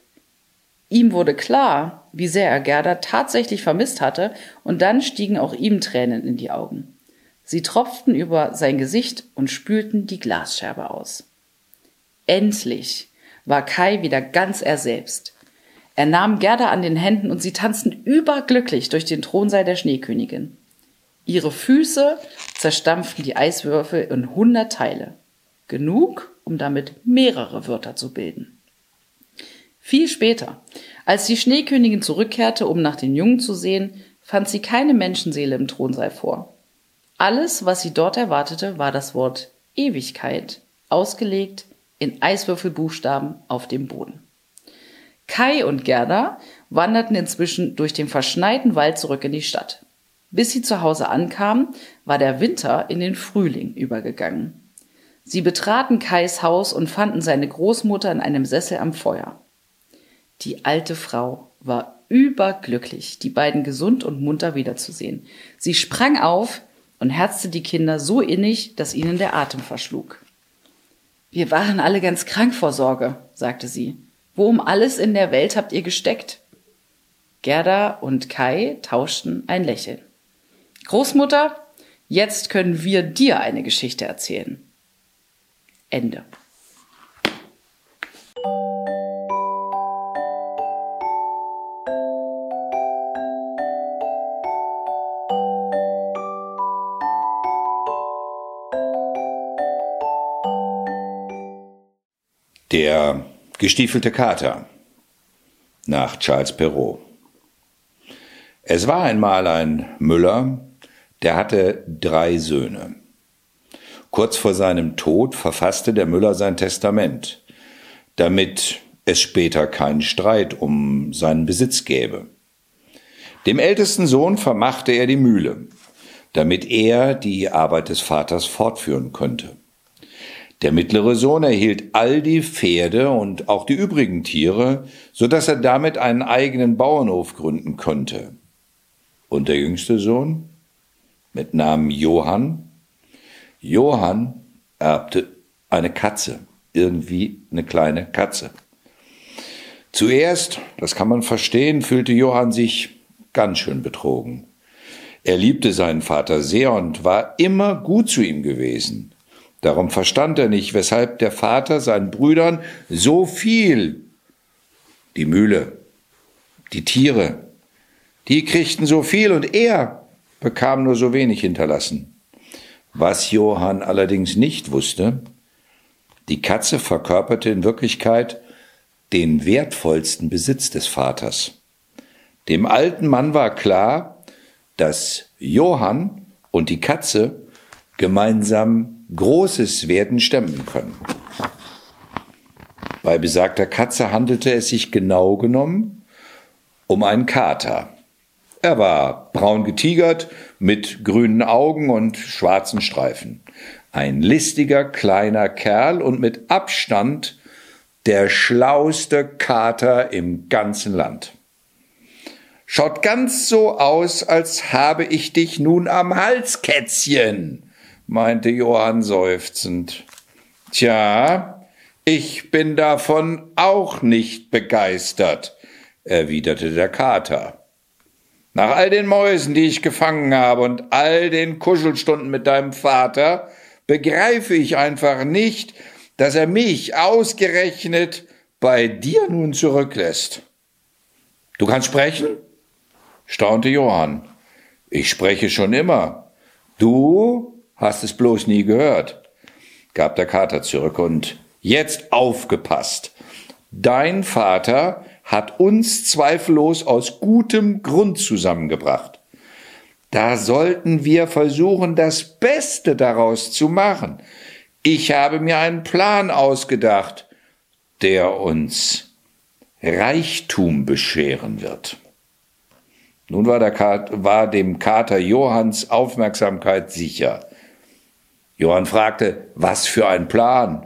Speaker 3: Ihm wurde klar, wie sehr er Gerda tatsächlich vermisst hatte, und dann stiegen auch ihm Tränen in die Augen. Sie tropften über sein Gesicht und spülten die Glasscherbe aus. Endlich war Kai wieder ganz er selbst. Er nahm Gerda an den Händen und sie tanzten überglücklich durch den Thronsaal der Schneekönigin. Ihre Füße zerstampften die Eiswürfel in hundert Teile. Genug, um damit mehrere Wörter zu bilden. Viel später, als die Schneekönigin zurückkehrte, um nach den Jungen zu sehen, fand sie keine Menschenseele im Thronsaal vor. Alles, was sie dort erwartete, war das Wort Ewigkeit, ausgelegt in Eiswürfelbuchstaben auf dem Boden. Kai und Gerda wanderten inzwischen durch den verschneiten Wald zurück in die Stadt. Bis sie zu Hause ankamen, war der Winter in den Frühling übergegangen. Sie betraten Kais Haus und fanden seine Großmutter in einem Sessel am Feuer. Die alte Frau war überglücklich, die beiden gesund und munter wiederzusehen. Sie sprang auf und herzte die Kinder so innig, dass ihnen der Atem verschlug. Wir waren alle ganz krank vor Sorge, sagte sie. Wo um alles in der Welt habt ihr gesteckt? Gerda und Kai tauschten ein Lächeln. Großmutter, jetzt können wir dir eine Geschichte erzählen. Ende.
Speaker 1: Der gestiefelte Kater nach Charles Perrault. Es war einmal ein Müller, der hatte drei Söhne. Kurz vor seinem Tod verfasste der Müller sein Testament, damit es später keinen Streit um seinen Besitz gäbe. Dem ältesten Sohn vermachte er die Mühle, damit er die Arbeit des Vaters fortführen könnte. Der mittlere Sohn erhielt all die Pferde und auch die übrigen Tiere, so dass er damit einen eigenen Bauernhof gründen konnte. Und der jüngste Sohn mit Namen Johann. Johann erbte eine Katze, irgendwie eine kleine Katze. Zuerst, das kann man verstehen, fühlte Johann sich ganz schön betrogen. Er liebte seinen Vater sehr und war immer gut zu ihm gewesen. Darum verstand er nicht, weshalb der Vater seinen Brüdern so viel, die Mühle, die Tiere, die kriegten so viel und er bekam nur so wenig hinterlassen. Was Johann allerdings nicht wusste, die Katze verkörperte in Wirklichkeit den wertvollsten Besitz des Vaters. Dem alten Mann war klar, dass Johann und die Katze gemeinsam Großes werden stemmen können. Bei besagter Katze handelte es sich genau genommen um einen Kater. Er war braun getigert, mit grünen Augen und schwarzen Streifen. Ein listiger kleiner Kerl und mit Abstand der schlauste Kater im ganzen Land. Schaut ganz so aus, als habe ich dich nun am Hals, Kätzchen, meinte Johann seufzend. Tja, ich bin davon auch nicht begeistert, erwiderte der Kater. Nach all den Mäusen, die ich gefangen habe und all den Kuschelstunden mit deinem Vater, begreife ich einfach nicht, dass er mich ausgerechnet bei dir nun zurücklässt. Du kannst sprechen? staunte Johann. Ich spreche schon immer. Du hast es bloß nie gehört, gab der Kater zurück. Und jetzt aufgepasst. Dein Vater hat uns zweifellos aus gutem Grund zusammengebracht. Da sollten wir versuchen, das Beste daraus zu machen. Ich habe mir einen Plan ausgedacht, der uns Reichtum bescheren wird. Nun war, der Kater, war dem Kater Johanns Aufmerksamkeit sicher. Johann fragte, was für ein Plan?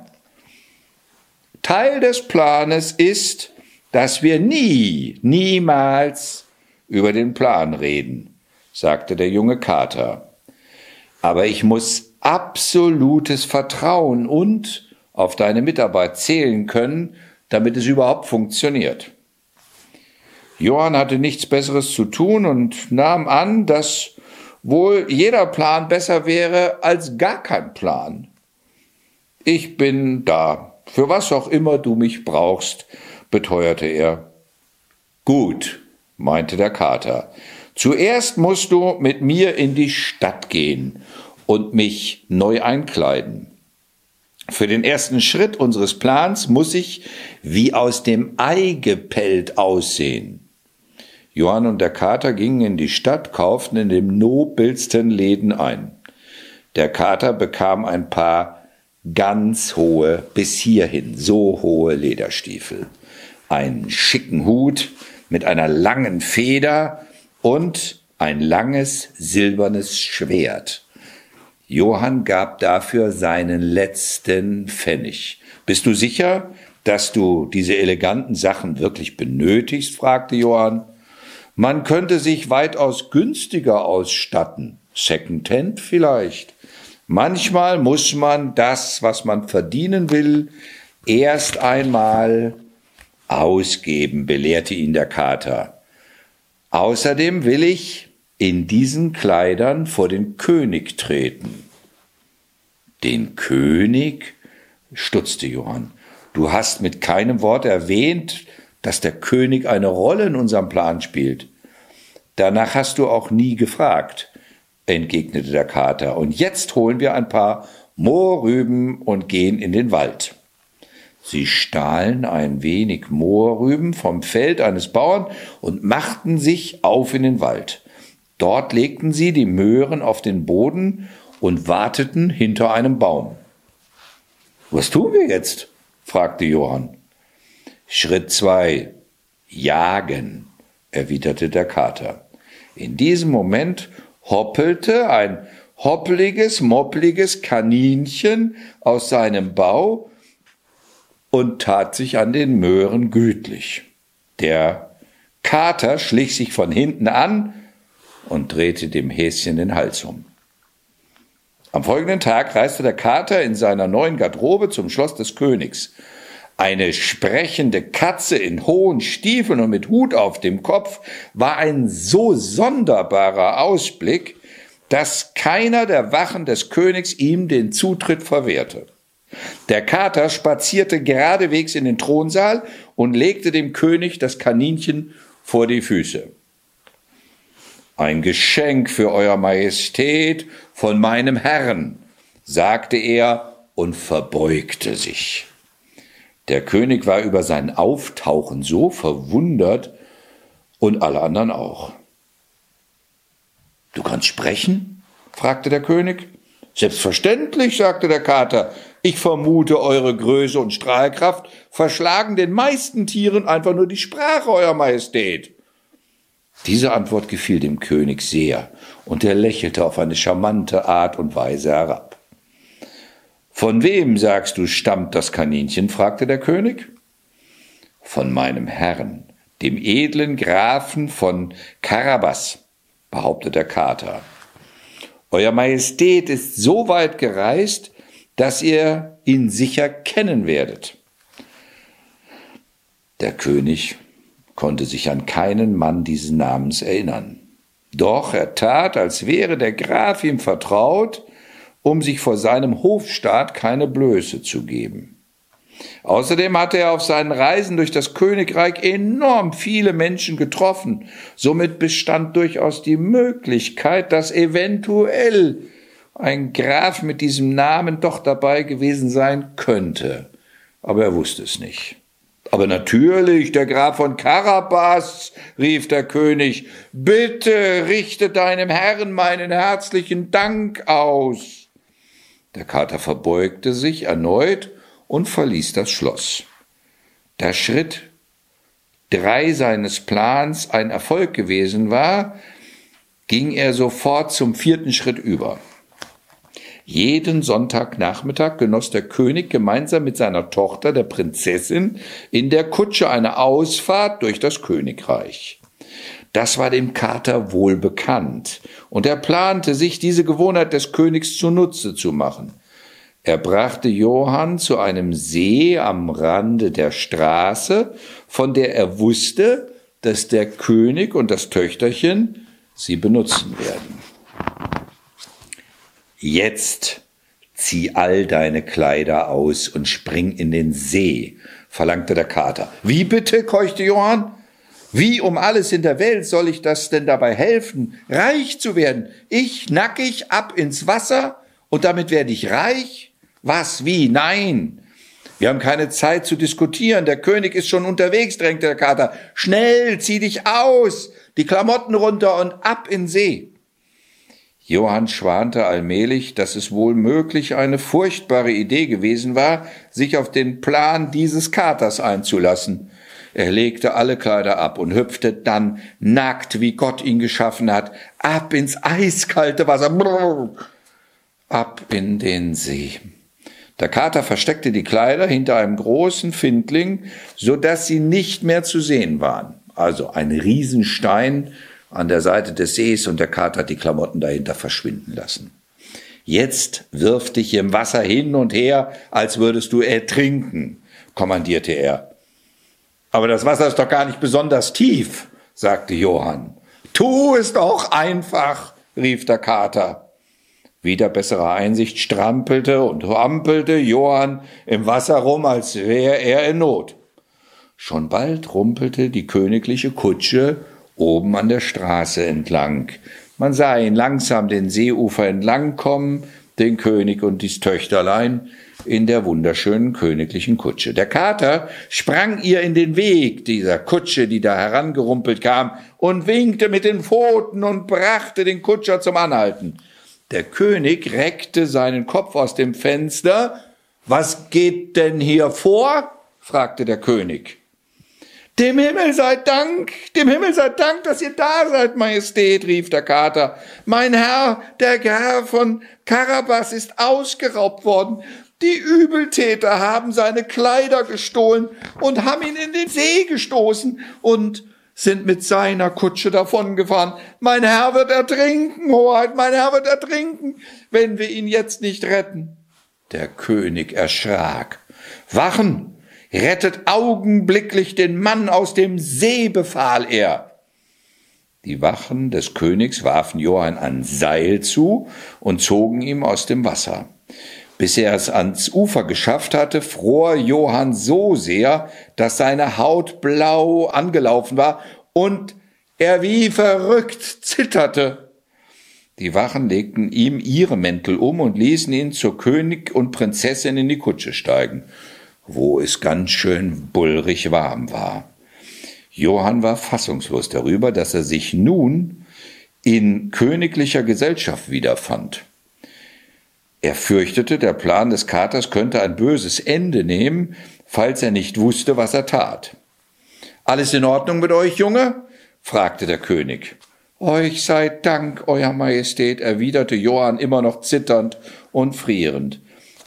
Speaker 1: Teil des Planes ist, dass wir nie, niemals über den Plan reden, sagte der junge Kater. Aber ich muss absolutes Vertrauen und auf deine Mitarbeit zählen können, damit es überhaupt funktioniert. Johann hatte nichts Besseres zu tun und nahm an, dass wohl jeder Plan besser wäre als gar kein Plan. Ich bin da, für was auch immer du mich brauchst, beteuerte er. Gut, meinte der Kater. Zuerst musst du mit mir in die Stadt gehen und mich neu einkleiden. Für den ersten Schritt unseres Plans muss ich wie aus dem Ei gepellt aussehen. Johann und der Kater gingen in die Stadt, kauften in dem nobelsten Läden ein. Der Kater bekam ein paar ganz hohe, bis hierhin so hohe Lederstiefel einen schicken Hut mit einer langen Feder und ein langes silbernes Schwert. Johann gab dafür seinen letzten Pfennig. Bist du sicher, dass du diese eleganten Sachen wirklich benötigst? fragte Johann. Man könnte sich weitaus günstiger ausstatten. Secondhand vielleicht. Manchmal muss man das, was man verdienen will, erst einmal ausgeben, belehrte ihn der Kater. Außerdem will ich in diesen Kleidern vor den König treten. Den König? stutzte Johann. Du hast mit keinem Wort erwähnt, dass der König eine Rolle in unserem Plan spielt. Danach hast du auch nie gefragt, entgegnete der Kater. Und jetzt holen wir ein paar Mohrrüben und gehen in den Wald. Sie stahlen ein wenig Mohrrüben vom Feld eines Bauern und machten sich auf in den Wald. Dort legten sie die Möhren auf den Boden und warteten hinter einem Baum. Was tun wir jetzt? fragte Johann. Schritt zwei. Jagen, erwiderte der Kater. In diesem Moment hoppelte ein hoppeliges, moppliges Kaninchen aus seinem Bau und tat sich an den Möhren gütlich. Der Kater schlich sich von hinten an und drehte dem Häschen den Hals um. Am folgenden Tag reiste der Kater in seiner neuen Garderobe zum Schloss des Königs. Eine sprechende Katze in hohen Stiefeln und mit Hut auf dem Kopf war ein so sonderbarer Ausblick, dass keiner der Wachen des Königs ihm den Zutritt verwehrte. Der Kater spazierte geradewegs in den Thronsaal und legte dem König das Kaninchen vor die Füße. Ein Geschenk für Euer Majestät von meinem Herrn, sagte er und verbeugte sich. Der König war über sein Auftauchen so verwundert und alle anderen auch. Du kannst sprechen? fragte der König. Selbstverständlich, sagte der Kater. Ich vermute, eure Größe und Strahlkraft verschlagen den meisten Tieren einfach nur die Sprache, Euer Majestät. Diese Antwort gefiel dem König sehr, und er lächelte auf eine charmante Art und Weise herab. Von wem, sagst du, stammt das Kaninchen? fragte der König. Von meinem Herrn, dem edlen Grafen von Karabas, behauptet der Kater. Euer Majestät ist so weit gereist, dass ihr ihn sicher kennen werdet. Der König konnte sich an keinen Mann dieses Namens erinnern. Doch er tat, als wäre der Graf ihm vertraut, um sich vor seinem Hofstaat keine Blöße zu geben. Außerdem hatte er auf seinen Reisen durch das Königreich enorm viele Menschen getroffen. Somit bestand durchaus die Möglichkeit, dass eventuell ein Graf mit diesem Namen doch dabei gewesen sein könnte. Aber er wusste es nicht. Aber natürlich, der Graf von Karabas, rief der König, bitte richte deinem Herrn meinen herzlichen Dank aus. Der Kater verbeugte sich erneut und verließ das Schloss. Da Schritt drei seines Plans ein Erfolg gewesen war, ging er sofort zum vierten Schritt über. Jeden Sonntagnachmittag genoss der König gemeinsam mit seiner Tochter, der Prinzessin, in der Kutsche eine Ausfahrt durch das Königreich. Das war dem Kater wohl bekannt, und er plante sich, diese Gewohnheit des Königs zunutze zu machen. Er brachte Johann zu einem See am Rande der Straße, von der er wusste, dass der König und das Töchterchen sie benutzen werden. Jetzt zieh all deine Kleider aus und spring in den See, verlangte der Kater. Wie bitte? keuchte Johann. Wie um alles in der Welt soll ich das denn dabei helfen, reich zu werden? Ich nackig ab ins Wasser und damit werde ich reich? Was? Wie? Nein! Wir haben keine Zeit zu diskutieren. Der König ist schon unterwegs, drängte der Kater. Schnell, zieh dich aus, die Klamotten runter und ab in See. Johann schwante allmählich, dass es wohl möglich eine furchtbare Idee gewesen war, sich auf den Plan dieses Katers einzulassen. Er legte alle Kleider ab und hüpfte dann, nackt wie Gott ihn geschaffen hat, ab ins eiskalte Wasser, brrr, ab in den See. Der Kater versteckte die Kleider hinter einem großen Findling, so dass sie nicht mehr zu sehen waren. Also ein Riesenstein an der Seite des Sees und der Kater hat die Klamotten dahinter verschwinden lassen. Jetzt wirf dich im Wasser hin und her, als würdest du ertrinken, kommandierte er. Aber das Wasser ist doch gar nicht besonders tief, sagte Johann. Tu es doch einfach, rief der Kater. Wieder bessere Einsicht strampelte und hampelte Johann im Wasser rum, als wäre er in Not. Schon bald rumpelte die königliche Kutsche oben an der Straße entlang. Man sah ihn langsam den Seeufer entlang kommen, den König und dies Töchterlein in der wunderschönen königlichen Kutsche. Der Kater sprang ihr in den Weg dieser Kutsche, die da herangerumpelt kam, und winkte mit den Pfoten und brachte den Kutscher zum Anhalten. Der König reckte seinen Kopf aus dem Fenster. Was geht denn hier vor? fragte der König. Dem Himmel sei Dank, dem Himmel sei Dank, dass ihr da seid, Majestät, rief der Kater. Mein Herr, der Herr von Karabas, ist ausgeraubt worden. Die Übeltäter haben seine Kleider gestohlen und haben ihn in den See gestoßen und sind mit seiner Kutsche davongefahren. Mein Herr wird ertrinken, Hoheit, mein Herr wird ertrinken, wenn wir ihn jetzt nicht retten. Der König erschrak. Wachen! Rettet augenblicklich den Mann aus dem See, befahl er. Die Wachen des Königs warfen Johann ein Seil zu und zogen ihm aus dem Wasser. Bis er es ans Ufer geschafft hatte, fror Johann so sehr, dass seine Haut blau angelaufen war und er wie verrückt zitterte. Die Wachen legten ihm ihre Mäntel um und ließen ihn zur König und Prinzessin in die Kutsche steigen, wo es ganz schön bullrig warm war. Johann war fassungslos darüber, dass er sich nun in königlicher Gesellschaft wiederfand. Er fürchtete, der Plan des Katers könnte ein böses Ende nehmen, falls er nicht wusste, was er tat. Alles in Ordnung mit euch, Junge? fragte der König. Euch sei Dank, Euer Majestät, erwiderte Johann immer noch zitternd und frierend.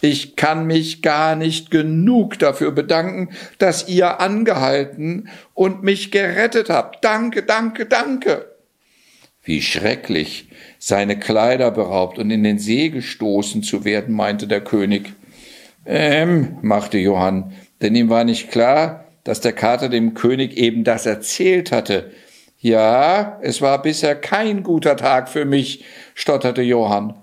Speaker 1: Ich kann mich gar nicht genug dafür bedanken, dass ihr angehalten und mich gerettet habt. Danke, danke, danke. Wie schrecklich, seine Kleider beraubt und in den See gestoßen zu werden, meinte der König. Ähm, machte Johann, denn ihm war nicht klar, dass der Kater dem König eben das erzählt hatte. Ja, es war bisher kein guter Tag für mich, stotterte Johann.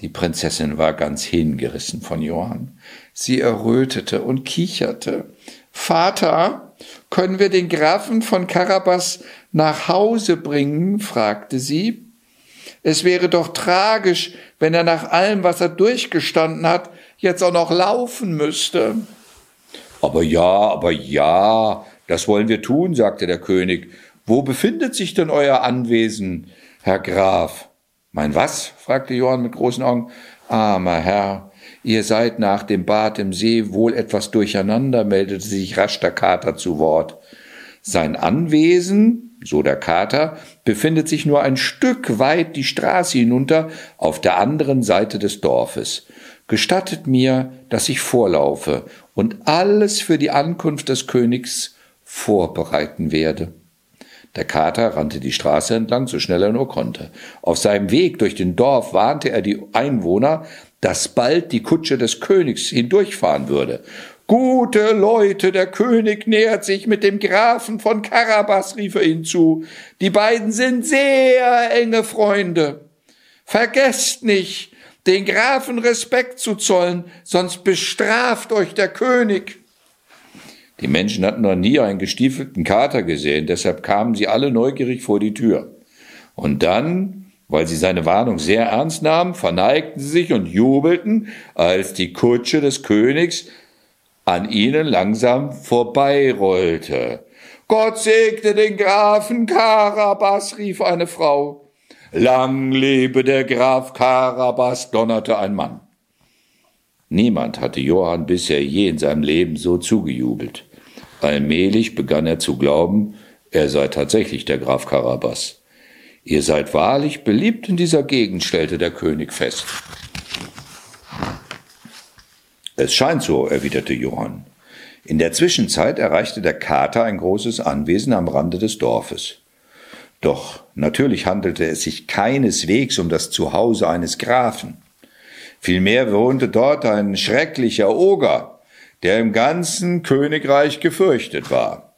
Speaker 1: Die Prinzessin war ganz hingerissen von Johann. Sie errötete und kicherte. Vater, können wir den Grafen von Karabas nach Hause bringen? fragte sie. Es wäre doch tragisch, wenn er nach allem, was er durchgestanden hat, jetzt auch noch laufen müsste. Aber ja, aber ja, das wollen wir tun, sagte der König. Wo befindet sich denn euer Anwesen, Herr Graf? Mein was? fragte Johann mit großen Augen. Armer Herr, ihr seid nach dem Bad im See wohl etwas durcheinander, meldete sich rasch der Kater zu Wort. Sein Anwesen, so der Kater, befindet sich nur ein Stück weit die Straße hinunter auf der anderen Seite des Dorfes. Gestattet mir, dass ich vorlaufe und alles für die Ankunft des Königs vorbereiten werde. Der Kater rannte die Straße entlang, so schnell er nur konnte. Auf seinem Weg durch den Dorf warnte er die Einwohner, dass bald die Kutsche des Königs hindurchfahren würde. Gute Leute, der König nähert sich mit dem Grafen von Karabas, rief er ihnen zu. Die beiden sind sehr enge Freunde. Vergesst nicht, den Grafen Respekt zu zollen, sonst bestraft euch der König. Die Menschen hatten noch nie einen gestiefelten Kater gesehen, deshalb kamen sie alle neugierig vor die Tür. Und dann, weil sie seine Warnung sehr ernst nahmen, verneigten sie sich und jubelten, als die Kutsche des Königs an ihnen langsam vorbeirollte. Gott segne den Grafen Karabas, rief eine Frau. Lang lebe der Graf Karabas, donnerte ein Mann. Niemand hatte Johann bisher je in seinem Leben so zugejubelt. Allmählich begann er zu glauben, er sei tatsächlich der Graf Karabas. Ihr seid wahrlich beliebt in dieser Gegend, stellte der König fest. Es scheint so, erwiderte Johann. In der Zwischenzeit erreichte der Kater ein großes Anwesen am Rande des Dorfes. Doch natürlich handelte es sich keineswegs um das Zuhause eines Grafen. Vielmehr wohnte dort ein schrecklicher Oger, der im ganzen Königreich gefürchtet war.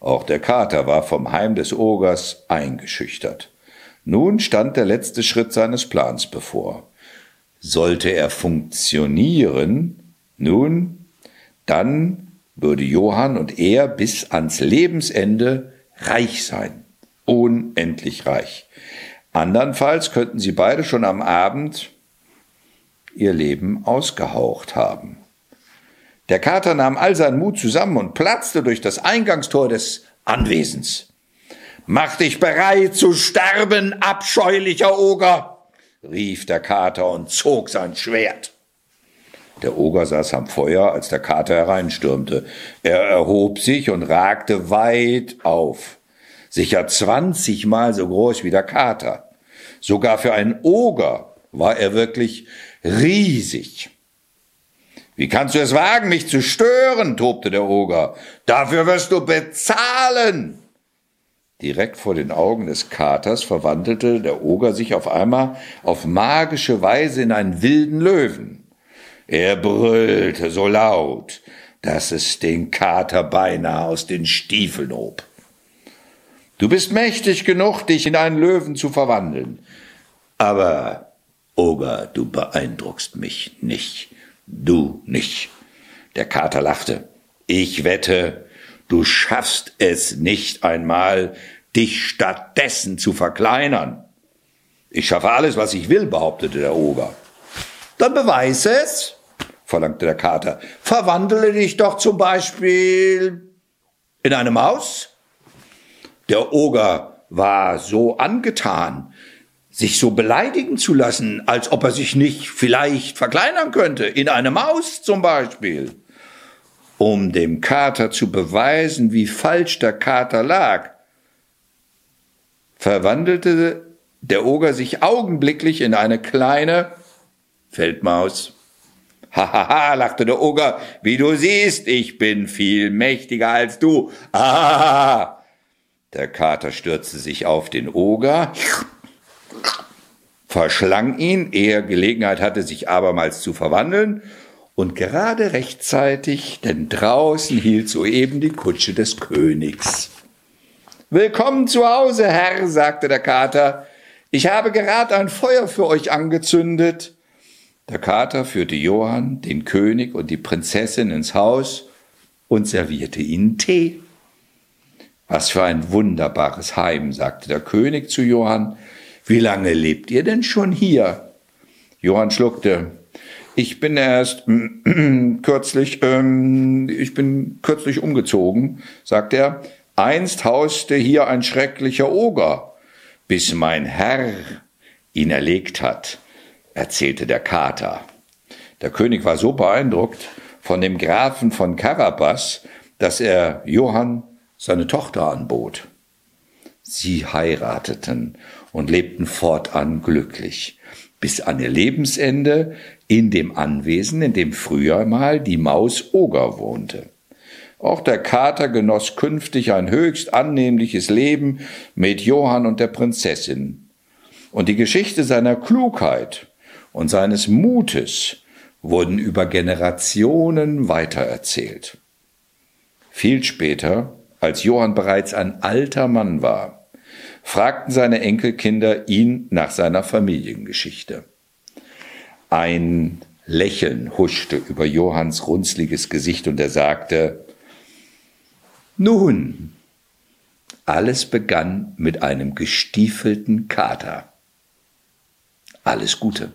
Speaker 1: Auch der Kater war vom Heim des Ogers eingeschüchtert. Nun stand der letzte Schritt seines Plans bevor. Sollte er funktionieren, nun, dann würde Johann und er bis ans Lebensende reich sein, unendlich reich. Andernfalls könnten sie beide schon am Abend ihr Leben ausgehaucht haben. Der Kater nahm all seinen Mut zusammen und platzte durch das Eingangstor des Anwesens. Mach dich bereit zu sterben, abscheulicher Oger, rief der Kater und zog sein Schwert. Der Oger saß am Feuer, als der Kater hereinstürmte. Er erhob sich und ragte weit auf. Sicher zwanzigmal so groß wie der Kater. Sogar für einen Oger war er wirklich riesig. Wie kannst du es wagen, mich zu stören? tobte der Oger. Dafür wirst du bezahlen. Direkt vor den Augen des Katers verwandelte der Oger sich auf einmal auf magische Weise in einen wilden Löwen. Er brüllte so laut, dass es den Kater beinahe aus den Stiefeln hob. Du bist mächtig genug, dich in einen Löwen zu verwandeln. Aber, Oger, du beeindruckst mich nicht. Du nicht. Der Kater lachte. Ich wette, du schaffst es nicht einmal, dich stattdessen zu verkleinern. Ich schaffe alles, was ich will, behauptete der Oger. Dann beweise es, verlangte der Kater. Verwandle dich doch zum Beispiel in eine Maus. Der Oger war so angetan, sich so beleidigen zu lassen, als ob er sich nicht vielleicht verkleinern könnte, in eine Maus zum Beispiel. Um dem Kater zu beweisen, wie falsch der Kater lag, verwandelte der Oger sich augenblicklich in eine kleine Feldmaus. Hahaha, lachte der Oger, wie du siehst, ich bin viel mächtiger als du. Ah! Der Kater stürzte sich auf den Oger, verschlang ihn, ehe er Gelegenheit hatte, sich abermals zu verwandeln, und gerade rechtzeitig, denn draußen hielt soeben die Kutsche des Königs. Willkommen zu Hause, Herr, sagte der Kater. Ich habe gerade ein Feuer für euch angezündet. Der Kater führte Johann, den König und die Prinzessin ins Haus und servierte ihnen Tee. Was für ein wunderbares Heim, sagte der König zu Johann. Wie lange lebt ihr denn schon hier? Johann schluckte. Ich bin erst [clears throat] kürzlich, ähm, ich bin kürzlich umgezogen, sagte er. Einst hauste hier ein schrecklicher Oger, bis mein Herr ihn erlegt hat, erzählte der Kater. Der König war so beeindruckt von dem Grafen von Karabas, dass er Johann seine Tochter anbot. Sie heirateten und lebten fortan glücklich, bis an ihr Lebensende in dem Anwesen, in dem früher mal die Maus Oger wohnte. Auch der Kater genoss künftig ein höchst annehmliches Leben mit Johann und der Prinzessin. Und die Geschichte seiner Klugheit und seines Mutes wurden über Generationen weitererzählt. Viel später als Johann bereits ein alter Mann war, fragten seine Enkelkinder ihn nach seiner Familiengeschichte. Ein Lächeln huschte über Johanns runzliges Gesicht und er sagte, nun, alles begann mit einem gestiefelten Kater. Alles Gute.